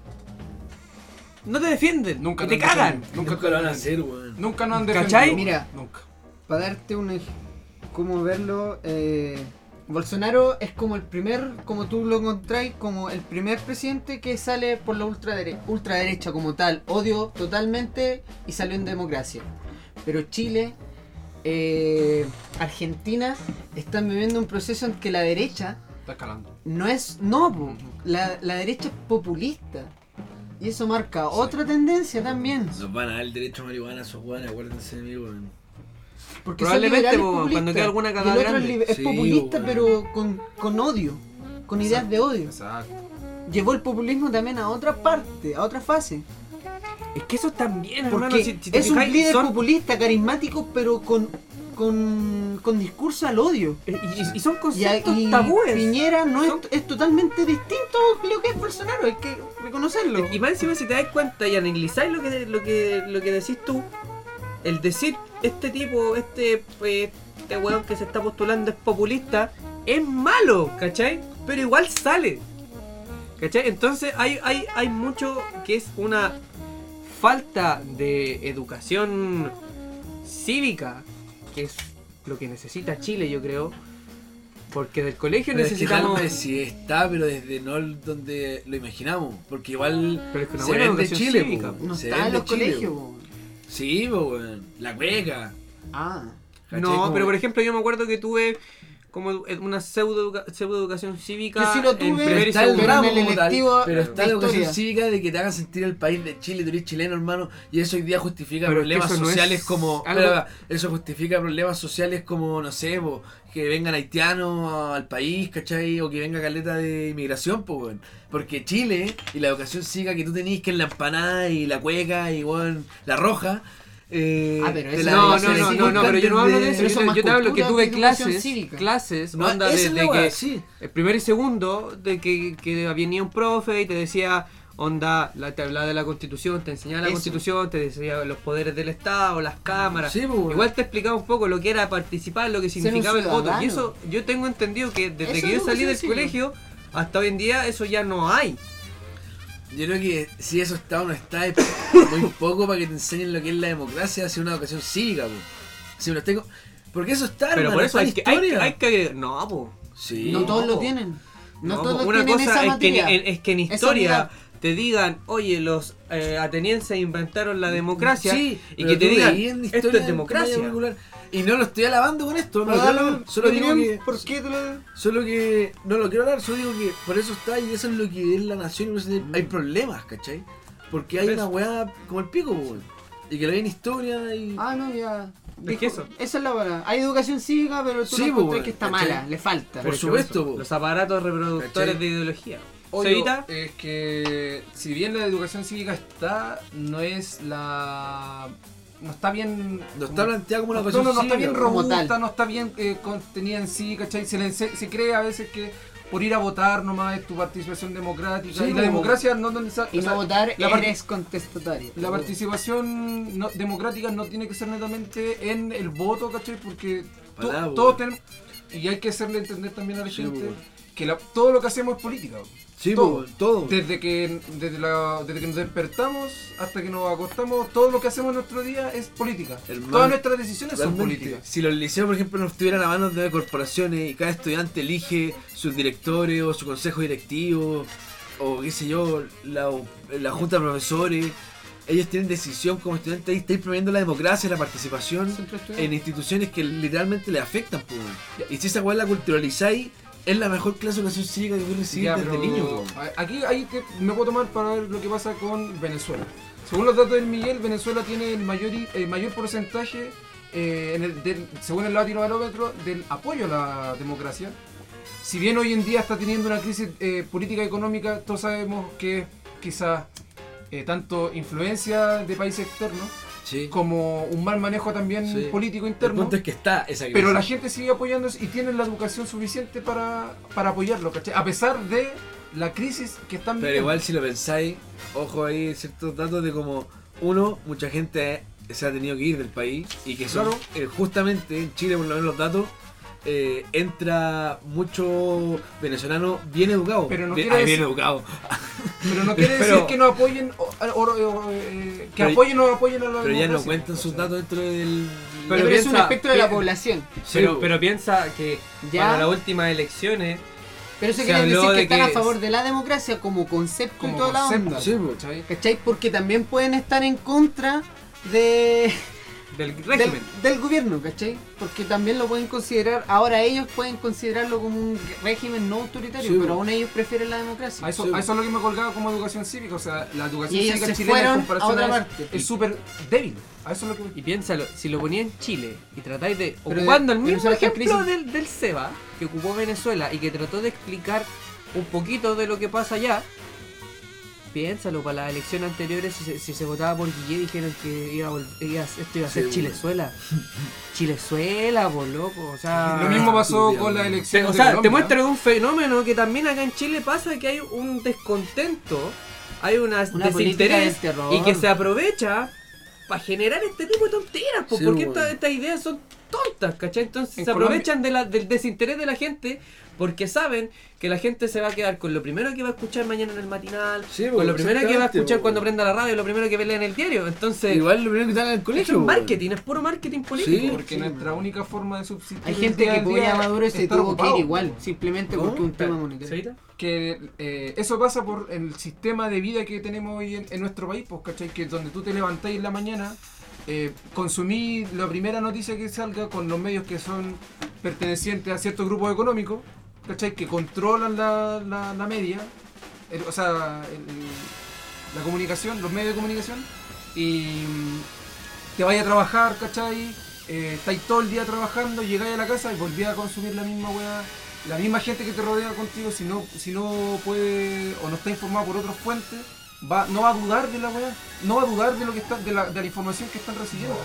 no te defienden, Nunca te cagan. defendido. Nunca lo van a hacer, weón. Nunca nos han ¿Cachai? defendido. Mira. Nunca. Para darte un ej- cómo verlo, eh, Bolsonaro es como el primer, como tú lo encontráis, como el primer presidente que sale por la ultradere- ultraderecha como tal, odio totalmente y salió en democracia. Pero Chile, eh, Argentina están viviendo un proceso en que la derecha Está escalando. no es, no, la, la derecha es populista. Y eso marca otra tendencia también. Nos van a dar el derecho a marihuana a esos weones, acuérdense de mí, weón. Porque son Probablemente, po, cuando quede alguna el cagada otro grande. es Sí, populista, bueno. pero con, con odio, con ideas de odio. Exacto. Llevó el populismo también a otra parte, a otra fase. Es que eso también, hermano, Porque si, si te es un fijáis, líder son- populista, carismático, pero con, con, con discurso al odio. y, y- y son Y, a- conceptos y tabúes. Piñera no Son- es, es totalmente distinto a lo que es Bolsonaro, hay que reconocerlo. Y más encima si te das cuenta y analizáis lo que, lo que, lo que decís tú, el decir este tipo, este, pues, este weón que se está postulando es populista, es malo, ¿cachai? Pero igual sale. ¿Cachai? Entonces hay, hay, hay mucho que es una falta de educación cívica, que es lo que necesita Chile, yo creo. Porque del colegio Pero es que necesitamos... tal vez sí está, pero desde no donde lo imaginamos. Porque igual Pero es que una se buena vende educación Chile, po. no Se está en los Chile, colegios. Sí, weón. La cueca. Ah. ¿cachai? No, Como- pero por ejemplo yo me acuerdo que tuve como una pseudo, pseudo educación cívica Yo sí lo tuve, y está el segundo. pero como tal, pero está la educación cívica de que te hagan sentir el país de Chile, tú eres chileno, hermano, y eso hoy día justifica Pero es que problemas eso no es sociales como... algo- eso justifica problemas sociales como, no sé, po, que vengan haitianos al país, ¿cachai? O que venga caleta de inmigración, pues, weón. Porque Chile y la educación cívica que tú tenés, que es la empanada y la cueca y, weón, la roja... Eh, Ah, pero la- No, no, no, no, pero yo no hablo de desde- eso. Yo te, más yo te hablo que tuve clases, cívica. clases, No, onda esa de, que sí. el primer y segundo, de que, que venía un profe y te decía, onda, la, te hablaba de la constitución, te enseñaba la Eso. constitución, te decía los poderes del Estado, las cámaras. Sí, pues. Igual te explicaba un poco lo que era participar, lo que significaba el voto. Y eso yo tengo entendido que desde Eso que yo salí del colegio hasta hoy en día eso ya no hay. Yo creo que si eso está o no está es muy poco para que te enseñen lo que es la democracia hacia una educación cívica, po. Si uno tengo... Porque eso está, Pero hermano, por eso hay que, hay, hay que No, po. Sí. No todos lo tienen. No, No, todos una tienen cosa esa es que, materia. en, es que en Esa historia te digan, oye, los eh, atenienses inventaron la democracia Sí, y que te digan, esto es democracia. Y no lo estoy alabando con esto, no Pero lo quiero dale, alabar, solo ¿por digo qué- que... ¿Por qué te lo.? Solo que no lo quiero hablar, solo digo que por eso está y eso es lo que es la nación y por eso hay problemas, ¿cachai? Porque hay una weá como el pico, weón. Y que lo hay en historia y... Ah, no, ya. Es que eso. Esa es la palabra. Hay educación cívica, pero tú Sí, no po, que está ¿cachai? mala, le falta. Por supuesto, po. Los aparatos reproductores ¿Cachai? de ideología. Obvio, es que si bien la educación cívica está, no es la no está bien. No está planteada como una no, cosa no, no está bien robusta, no está bien eh, contenida en sí, ¿cachai? Se, le ense- se cree a veces que por ir a votar nomás es tu participación democrática. Sí, y la democracia no donde sa- Y o sea, no votar la eres contestatario. La participación no- democrática no tiene que ser netamente en el voto, ¿cachai? Porque to- todos tenemos. Y hay que hacerle entender también a la gente. Que la- todo lo que hacemos es política. po. Sí, todo. Desde que, desde, la- desde que nos despertamos hasta que nos acostamos, todo lo que hacemos en nuestro día es política. Hermano, Todas nuestras decisiones son políticas. Si los liceos, por ejemplo, no estuvieran a manos de corporaciones y cada estudiante elige sus directores o su consejo directivo o qué sé yo, la, la junta de profesores, ellos tienen decisión como estudiantes y estáis promoviendo la democracia, la participación en instituciones que literalmente le afectan. po. Y si esa weá la culturalizáis, es la mejor clase de educación cívica que puedes recibir Ya, desde pero niño. Aquí ahí te- me puedo tomar para ver lo que pasa con Venezuela. Según los datos del Miguel, Venezuela tiene el mayor, el mayor porcentaje, eh, en el, del- según el latinobarómetro, del apoyo a la democracia. Si bien hoy en día está teniendo una crisis eh, política y económica, todos sabemos que quizás eh, tanto influencia de países externos Sí. como un mal manejo también Sí. político El interno. punto es que está esa. Pero la gente sigue apoyándose y tienen la educación suficiente para, para apoyarlo, ¿cachai? A pesar de la crisis que están Pero viviendo. igual si lo pensáis, ojo ahí ciertos datos de como, uno, mucha gente se ha tenido que ir del país y que son, Claro. eh, justamente en Chile, por lo menos los datos, eh, entra mucho venezolano bien educado. Pero no bien, quiere ay, bien decir- educado. Pero no quiere Pero- decir que no apoyen o, o- o- eh, que Pero- apoyen o no apoyen a la Pero ya no cuentan sus datos dentro del... Pero Pero, es un espectro de la población. Pero, Sí, pero piensa que Ya. para las últimas elecciones, Pero eso Se quiere decir que de están que a favor de la democracia como concepto Como y toda la concepto. ¿Cachai? Porque también pueden estar en contra de del régimen. del gobierno, ¿cachai? Porque también lo pueden considerar, ahora ellos pueden considerarlo como un régimen no autoritario, Sí, pero aún ellos prefieren la democracia. A eso, Sí. a eso es lo que me colgaba como educación cívica. O sea, la educación cívica se chilena en comparación a otra es- parte. es súper débil. A eso es lo que Y piénsalo, si lo ponía en Chile y tratáis de Pero ocupando de- el mismo ejemplo del, del SEBA que ocupó Venezuela y que trató de explicar un poquito de lo que pasa allá, piénsalo, para las elecciones anteriores si se, si se votaba por Guille dijeron que iba a vol- iba a- esto iba a ser Sí, Chilezuela. Chilezuela, por loco, o sea... Lo mismo pasó con la Te- elección. o sea, te muestra un fenómeno que también acá en Chile pasa, que hay un descontento, hay una, Una desinterés y que se aprovecha para generar este tipo de tonteras, po, Sí, porque bueno. esta- estas ideas son tontas, ¿cachai? Entonces En se Colombia- aprovechan de la- del desinterés de la gente porque saben que la gente se va a quedar con lo primero que va a escuchar mañana en el matinal, Sí, con lo primero que va a escuchar po. cuando prenda la radio, lo primero que ve en el diario. Entonces, Igual lo primero que están en el colegio. es po. marketing, es puro marketing político. Sí. Porque nuestra única forma de subsistir. Hay gente que Maduro y se tuvo que ir igual, simplemente ¿Cómo? porque un tema monetario. Que eh, eso pasa por el sistema de vida que tenemos hoy en, en nuestro país, pues, ¿cachai? Que donde tú te levantáis en la mañana, eh, consumí la primera noticia que salga con los medios que son pertenecientes a ciertos grupos económicos, ¿cachai? Que controlan la, la, media, o sea, la comunicación, los medios de comunicación, y mm, te vayas a trabajar, ¿cachai? Eh, estáis todo el día trabajando, llegáis a la casa y volví a consumir la misma weá. La misma gente que te rodea contigo, si no, si no puede o no está informado por otras fuentes, va, no va a dudar de la weá, no va a dudar de lo que está, de la, de la información que están recibiendo.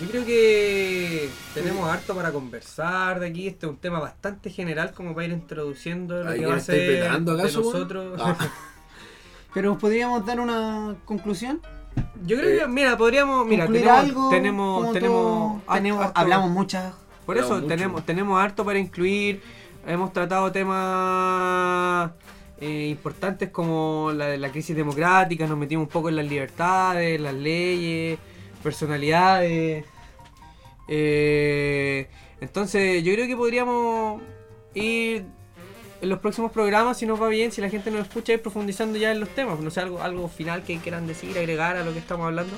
Yo creo que tenemos harto para conversar de aquí. Este es un tema bastante general como para ir introduciendo lo que ¿que va a ser de nosotros. Ah. Pero podríamos dar una conclusión. Yo creo que, mira, podríamos, mira, tenemos, algo. tenemos, tenemos, todo- tenemos- harto- hablamos muchas. Por eso mucho. tenemos, tenemos harto para incluir. Hemos tratado temas eh, importantes como la, la crisis democrática, nos metimos un poco en las libertades, las leyes, personalidades. Eh, entonces yo creo que podríamos ir en los próximos programas, si nos va bien, si la gente nos escucha, ir profundizando ya en los temas. No sé, algo, algo final que quieran decir, agregar a lo que estamos hablando.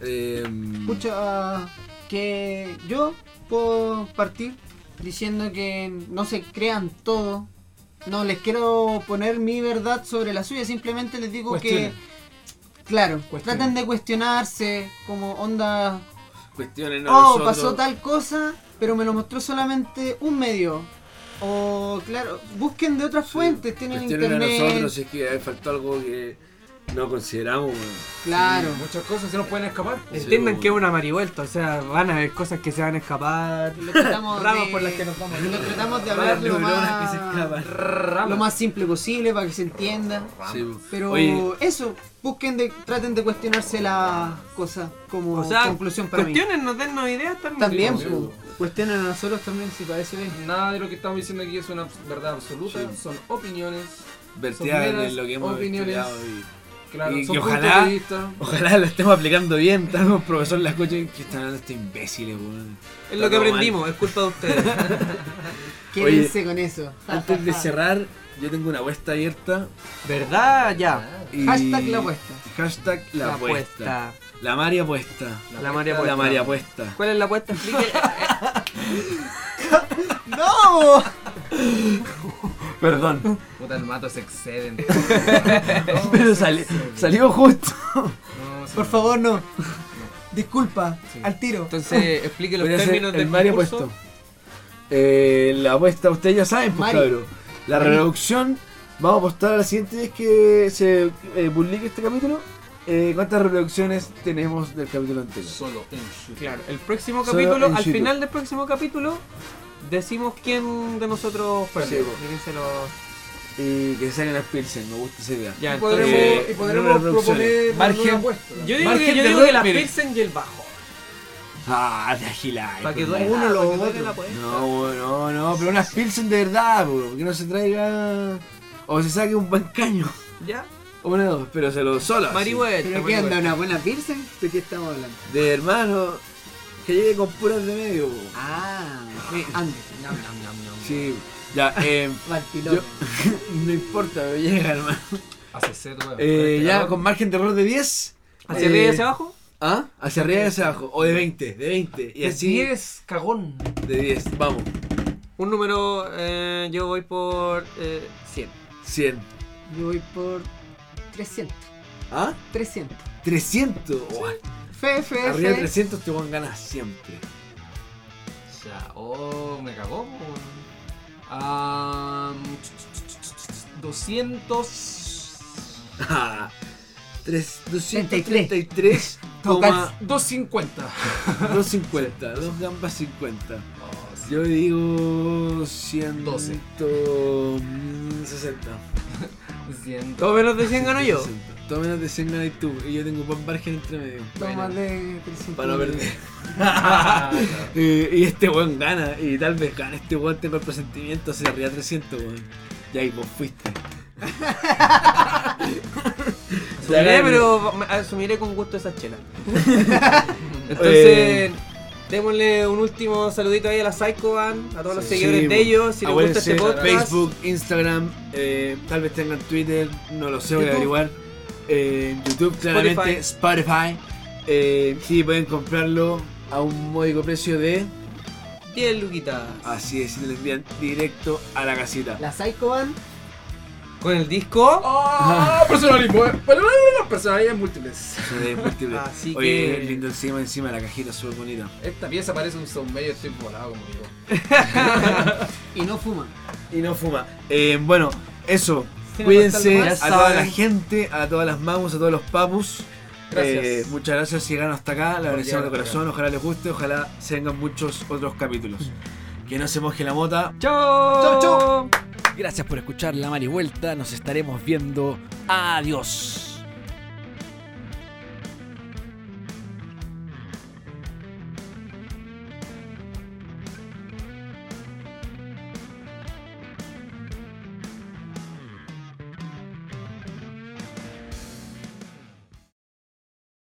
Eh, Escucha, que yo puedo partir diciendo que no se crean todo. No les quiero poner mi verdad sobre la suya, simplemente les digo Cuestionen. que, claro, Cuestionen. traten de cuestionarse, como onda, cuestionen a oh, nosotros. pasó tal cosa, pero me lo mostró solamente un medio. O, claro, busquen de otras fuentes, tienen Cuestionen a internet. nosotros si es que faltó algo que no consideramos. Claro. Muchas cosas se nos pueden escapar. Entiendan Sí, que es una marivuelta, o sea, van a haber cosas que se van a escapar. Ramas de- por las que nos vamos. Lo tratamos de hablar lo neuronas que se más, lo más simple posible para que se entienda. Sí. Pero Oye, eso, busquen de, traten de cuestionarse las cosas como O sea, conclusión para mí. cuestiones, dennos ideas también. También, Sí, pues, cuestionen a nosotros también si parece bien. Nada de lo que estamos diciendo aquí es una verdad absoluta, Sí. son opiniones. vertear son de lo que hemos opiniones. estudiado y Claro, Y son que puntos ojalá-. Ojalá lo estemos aplicando bien. Un profesor en la escucha que están hablando estos imbéciles, weón. Es lo que aprendimos, es culpa de ustedes. Quédense con eso. Antes de cerrar, yo tengo una apuesta abierta. ¿Verdad? Ya. Y... Hashtag la apuesta. Hashtag la, La apuesta. apuesta. La Mari apuesta. La María La apuesta. Mari apuesta. ¿Cuál es la apuesta? Explique. ¡No! Perdón. Puta, el mato se exceden. Pero sali- salió justo. No, sí. Por favor, no. Disculpa, Sí. al tiro. Entonces, explique los Podría ser términos el del concurso. apuesto. Eh, la apuesta, ustedes ya saben, pues Mari. cabrón. La Mari. reproducción, vamos a apostar a la siguiente vez que se eh, publique este capítulo. eh, ¿Cuántas reproducciones tenemos del capítulo anterior? Solo en YouTube. Claro, el próximo Solo capítulo, en al YouTube. final del próximo capítulo, decimos quién de nosotros fue. Sí, quién se lo- Y que salgan las Pilsen, me gusta esa idea. Ya, Y podremos, eh, y podremos proponer Margen- una apuesta. Yo digo, Margen que, yo digo que la mire. Pilsen y el bajo. Ah, de agilai. Para que duele. Uno lo otro. la. No, no, no, pero unas Pilsen de verdad, po, que no se traiga. O se saque un buen caño. ¿Ya? O una de dos, pero se lo solo. así. Marihueta. ¿Pero qué onda? ¿Una buena Pilsen? ¿De qué estamos hablando? De hermano, que llegue con puras de medio. po. Ah, ande. Sí, ya, eh, yo, no importa, me llega, hermano. Hace weón. Eh, Este ya con margen de error de 10. ¿Hacia eh, arriba y hacia abajo? ¿Ah? Hacia arriba y hacia abajo. O de 20, de 20. Y De así 10, cagón. de 10. Vamos, Un número, eh, yo voy por eh, 100. 100. Yo voy por 300. ¿Ah? 300. 300. Oh, Fe, fe, arriba de fe. 300 te van ganas siempre. Ya, oh, me cagó. Ah, 200. Ah, tres- 33. 233, Toca- 250. 250, dos gambas 50. Oh, sí. Yo digo 112. 12. 60. 100. ¿Todo menos de 100 gano yo? 60. Todo menos de 100 ganas tú. Y yo tengo un buen margen entre medio. Toma de 300. Para no perder. Y este weón gana. Y tal vez gana este weón. Tengo el presentimiento. Se arriba 300, weón. Ya ahí vos fuiste. Asumiré, pero me- asumiré con gusto esa chela. Entonces, Eh. démosle un último saludito ahí a la Psycho Band, a todos los Sí, seguidores de ellos. Si les gusta este podcast, Facebook, Instagram, eh, tal vez tengan Twitter, no lo sé, voy a averiguar. Eh, YouTube, claramente, Spotify. Eh, sí, pueden comprarlo a un módico precio de. 10 luquitas. Así es, y te lo envían directo a la casita. La Psycho Band. Con el disco. Ah, personalismo, eh. Personalidades múltiples. Se ve múltiple. Así Oye, que- lindo encima, encima la cajita, súper bonita. Esta pieza parece un sound medio, estoy volado como digo. Y no fuma. Y no fuma. Eh, bueno, eso. Cuídense a toda la gente, a todas las mamus, a todos los papus. Gracias. Eh, muchas gracias si llegaron hasta acá, la agradecemos de corazón, ojalá les guste, ojalá se vengan muchos otros capítulos. Que no se moje la mota. ¡Chao! Chau, chau. Gracias por escuchar La Marivuelta. Nos estaremos viendo. Adiós.